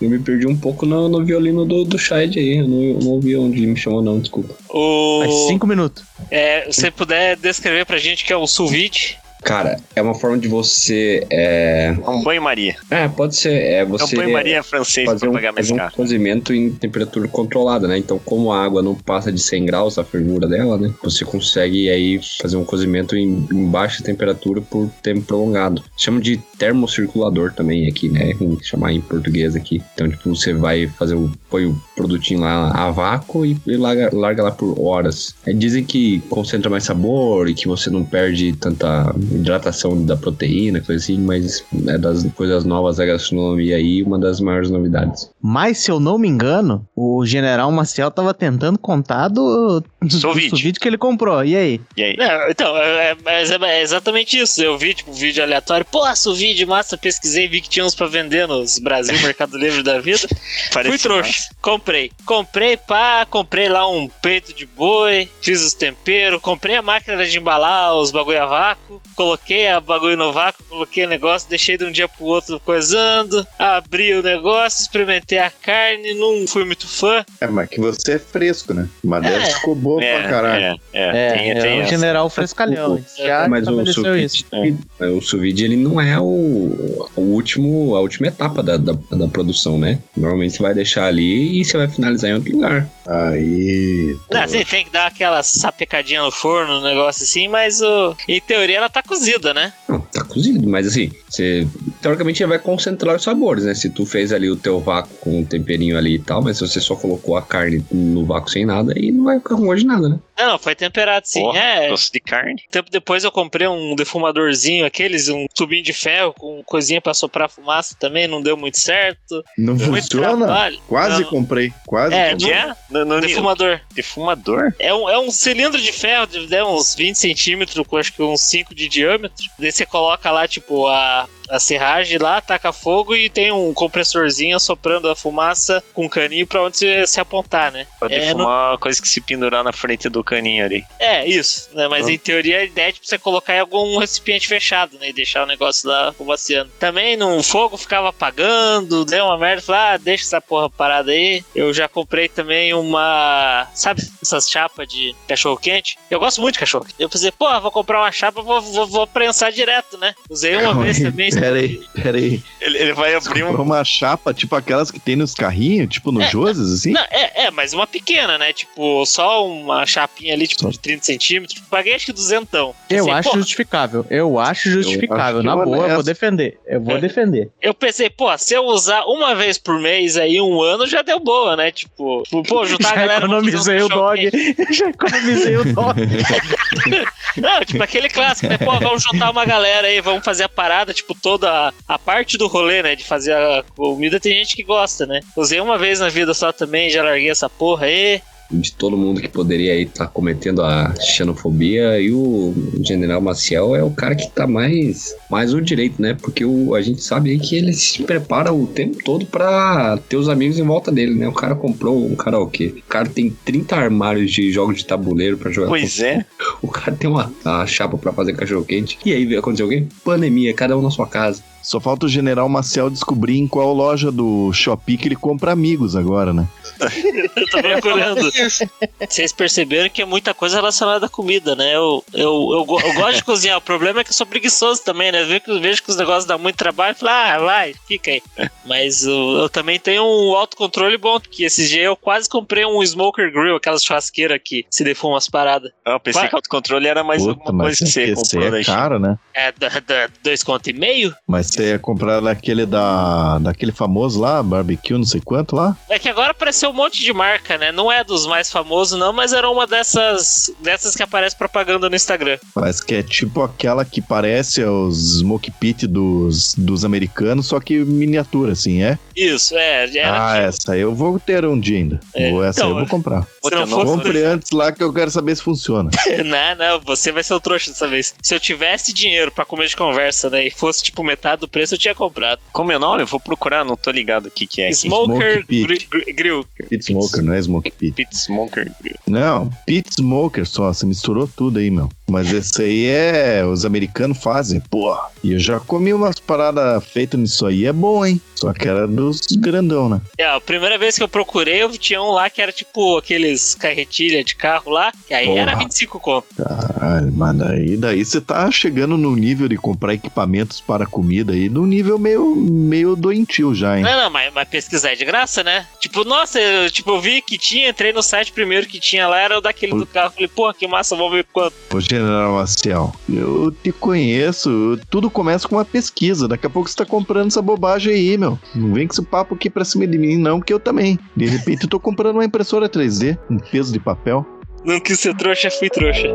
Eu me perdi um pouco no, no violino do, do Shide aí. Eu não, eu não ouvi onde me chamou, não, desculpa. o- Faz cinco minutos. é, se você puder descrever pra gente que é o sous vide. Cara, é uma forma de você. É, é um banho-maria. é pode ser. É É você. um banho-maria francês pra um, pagar mais fazer um caro. cozimento em temperatura controlada, né? Então, como a água não passa de 100 graus, a fervura dela, né? Você consegue aí fazer um cozimento em, em baixa temperatura por tempo prolongado. Chama de termocirculador também aqui, né? Vamos chamar em português aqui. Então, tipo, você vai fazer o... põe o produtinho lá a vácuo e, e larga, larga lá por horas. Aí dizem que concentra mais sabor e que você não perde tanta hidratação da proteína, coisa assim, mas é das coisas novas da gastronomia aí, uma das maiores novidades. Mas, se eu não me engano, o General Maciel tava tentando contar do, sous-vide que ele comprou. E aí? E aí? Não, então, é, é- é- é exatamente isso. Eu vi, tipo, um vídeo aleatório. Pô, o vídeo massa, pesquisei, vi que tinha uns pra vender nos Brasil Mercado Livre da vida. [laughs] Fui Parece trouxa. Comprei. Comprei, pá, comprei lá um peito de boi, fiz os temperos, comprei a máquina de embalar os bagulho a vácuo, coloquei a bagulho no vácuo, coloquei o negócio, deixei de um dia pro outro coisando, abri o negócio, experimentei a carne, não fui muito fã. É, mas que você é fresco, né? Mas deve É. ficou boa É, pra caralho. é, é, É, tem, é tem essa. General Frescalhão. Já mas o estabeleceu sous isso. vide, o sous vide, ele não é o, o último, a última etapa da, da, da produção, né? Normalmente você vai deixar ali e você vai finalizar em outro lugar. Aí. Não, assim, tem que dar aquela sapecadinha no forno, um negócio assim, mas o... em teoria ela tá cozida, né? Não, tá cozido, mas assim, você teoricamente já vai concentrar os sabores, né? Se tu fez ali o teu vácuo com um temperinho ali e tal, mas se você só colocou a carne no vácuo sem nada, aí não vai ficar com gosto de nada, né? Não, não, foi temperado sim. Porra, é, Doce de carne. tempo depois eu comprei um defumadorzinho, aqueles, um tubinho de ferro com coisinha pra soprar fumaça também, não deu muito certo. Não Muito funciona? Quase Não. comprei. Quase É, comprei. É? No, no, Defumador. Defumador? É um, é um cilindro de ferro de de uns 20 centímetros, com acho que uns 5 de diâmetro. Daí você coloca lá, tipo, a, a serragem lá, taca fogo e tem um compressorzinho soprando a fumaça com um caninho pra onde você se apontar, né? Pode É, defumar uma coisa que se pendurar na frente do caninho ali. É, isso, né? Mas Ah. em teoria a ideia é tipo, você colocar em algum recipiente fechado, né? E deixar o negócio lá fumaciando. Também no fogo ficava apagando, deu uma merda. Falei, ah, deixa essa porra parada aí. Eu já comprei também uma. Sabe essas chapas de cachorro quente? Eu gosto muito de cachorro. Eu pensei, pô, vou comprar uma chapa, vou, vou, vou prensar direto, né? Usei uma [laughs] vez também. [laughs] Peraí, peraí. Ele, ele vai abrir um. Uma chapa, tipo aquelas que tem nos carrinhos, tipo no É, Joses, assim? Não, é, é, mas uma pequena, né? Tipo, só uma chapinha ali, tipo, Só. de 30 centímetros. Paguei acho que duzentão. Eu Pensei, acho pô, justificável. Eu acho justificável. acho Na boa, eu vou honesto. defender. Eu vou É. defender. Eu pensei, pô, se eu usar uma vez por mês aí, um ano, já deu boa, né? Tipo, pô, juntar [laughs] a galera. economizei o dog. [laughs] Já economizei o dog. Não, tipo, aquele clássico, né? Pô, vamos juntar uma galera aí, vamos fazer a parada, tipo, toda a, parte do rolê, né? De fazer a comida, tem gente que gosta, né? Usei uma vez na vida só também, já larguei essa porra aí. De todo mundo que poderia aí estar cometendo a xenofobia, e o General Maciel é o cara que tá mais, mais o direito, né? Porque o, a gente sabe aí que ele se prepara o tempo todo pra ter os amigos em volta dele, né? O cara comprou um karaokê. O cara tem 30 armários de jogos de tabuleiro pra jogar. Pois é. O cara tem uma, uma chapa pra fazer cachorro quente. E aí aconteceu o quê? Pandemia, cada um na sua casa. Só falta o General Maciel descobrir em qual loja do Shopee que ele compra amigos agora, né? [laughs] Eu tô procurando. Vocês perceberam que é muita coisa relacionada à comida, né? Eu, eu, eu, eu gosto de cozinhar. O problema é que eu sou preguiçoso também, né? Eu vejo que, eu vejo que os negócios dão muito trabalho e falo, ah, vai, fica aí. Mas eu, eu também tenho um autocontrole bom, porque esses dias eu quase comprei um smoker grill, aquelas churrasqueiras que se defumam as paradas. Eu pensei Vai. que autocontrole era mais Puta, alguma coisa que você esse comprou é China. caro, né? É, dois conto e meio. Mas você ia comprar daquele da, daquele famoso lá, barbecue, não sei quanto lá? É que agora apareceu um monte de marca, né? Não é dos mais famosos, não, mas era uma dessas, dessas que aparece propaganda no Instagram. Parece que é tipo aquela que parece os smoke pit dos, dos americanos, só que miniatura, assim, é? Isso, é. Ah, essa aí eu vou ter um dia ainda. É, essa então, aí eu vou comprar. Se não fosse- Compre antes lá que eu quero saber se funciona. [laughs] não, não, você vai ser o trouxa dessa vez. Se eu tivesse dinheiro pra comer de conversa, né, e fosse tipo metade do preço, eu tinha comprado. Como é o nome? Eu vou procurar, não tô ligado o que que é. Smoker Smoke pit. gri- gri- Grill. Pit smoker, não é smoke pit. Pit Smoker Grill. Não, pit smoker só, você misturou tudo aí, meu. Mas esse aí é. Os americanos fazem, porra. E eu já comi umas paradas feitas nisso aí, é bom, hein? Só que era dos grandão, né? É, a primeira vez que eu procurei, eu tinha um lá que era tipo aqueles carretilha de carro lá, que aí Porra. era 25 conto. Caralho, mas daí, daí você tá chegando no nível de comprar equipamentos para comida aí, no nível meio, meio doentio já, hein? Não, não, mas, mas pesquisar é de graça, né? Tipo, nossa, eu, tipo, eu vi que tinha, entrei no site primeiro que tinha lá, era o daquele do carro. Falei, porra, que massa, vamos ver quanto. Ô, General Maciel, eu te conheço, tudo começa com uma pesquisa. Daqui a pouco você tá comprando essa bobagem aí, meu. Não vem com esse papo aqui pra cima de mim, não, que eu também. De repente eu tô comprando uma impressora 3D, um peso de papel. Não quis ser trouxa, fui trouxa.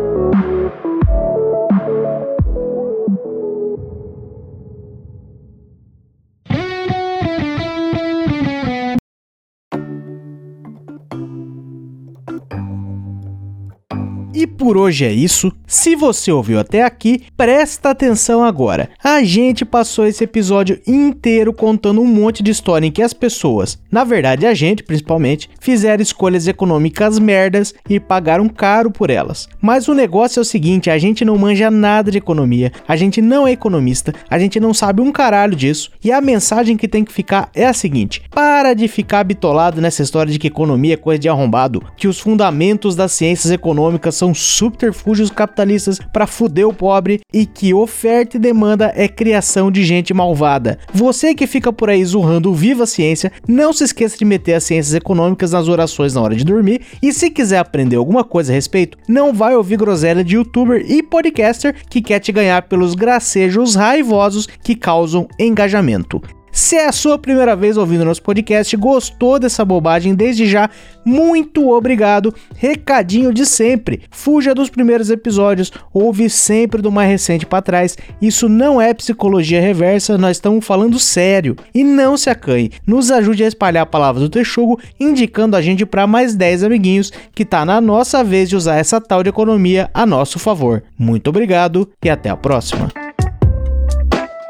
Por hoje é isso. Se você ouviu até aqui, presta atenção agora. A gente passou esse episódio inteiro contando um monte de história em que as pessoas, na verdade a gente principalmente, fizeram escolhas econômicas merdas e pagaram caro por elas. Mas o negócio é o seguinte: a gente não manja nada de economia, a gente não é economista, a gente não sabe um caralho disso. E a mensagem que tem que ficar é a seguinte: para de ficar bitolado nessa história de que economia é coisa de arrombado, que os fundamentos das ciências econômicas são subterfúgios capitalistas para fuder o pobre e que oferta e demanda é criação de gente malvada. Você que fica por aí zurrando viva a ciência, não se esqueça de meter as ciências econômicas nas orações na hora de dormir e se quiser aprender alguma coisa a respeito, não vai ouvir groselha de youtuber e podcaster que quer te ganhar pelos gracejos raivosos que causam engajamento. Se é a sua primeira vez ouvindo nosso podcast, gostou dessa bobagem, desde já, muito obrigado. Recadinho de sempre: fuja dos primeiros episódios, ouve sempre do mais recente para trás. Isso não é psicologia reversa, nós estamos falando sério. E não se acanhe, nos ajude a espalhar a palavra do Texugo, indicando a gente para mais 10 amiguinhos que tá na nossa vez de usar essa tal de economia a nosso favor. Muito obrigado e até a próxima.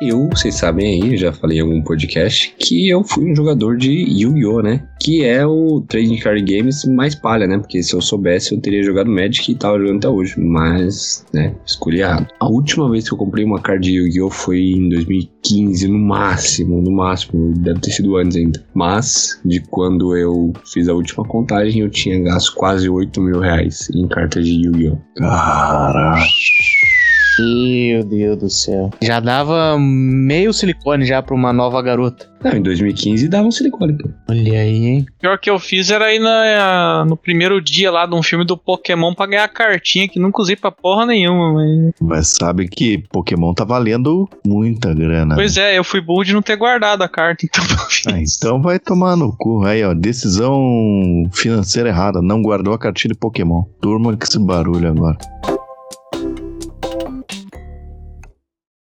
Eu, vocês sabem aí, já falei em algum podcast, que eu fui um jogador de Yu-Gi-Oh!, né? Que é o Trading Card Games mais palha, né? Porque se eu soubesse, eu teria jogado Magic e tava jogando até hoje. Mas, né, escolhi errado. A última vez que eu comprei uma card de Yu-Gi-Oh! foi em 2015, no máximo, no máximo. Deve ter sido antes ainda. Mas, de quando eu fiz a última contagem, eu tinha gasto quase 8 mil reais em cartas de Yu-Gi-Oh! Caraca. Meu Deus do céu. Já dava meio silicone já pra uma nova garota. Não, em 2015 dava um silicone, pô. Olha aí, hein? Pior que eu fiz era ir na- no primeiro dia lá de um filme do Pokémon pra ganhar a cartinha, que nunca usei pra porra nenhuma, mas... Mas sabe que Pokémon tá valendo muita grana. Pois é, eu fui burro de não ter guardado a carta, [laughs] então eu fiz. Ah, então vai tomar no cu. Aí, ó, decisão financeira errada. Não guardou a cartinha de Pokémon. Turma com esse barulho agora.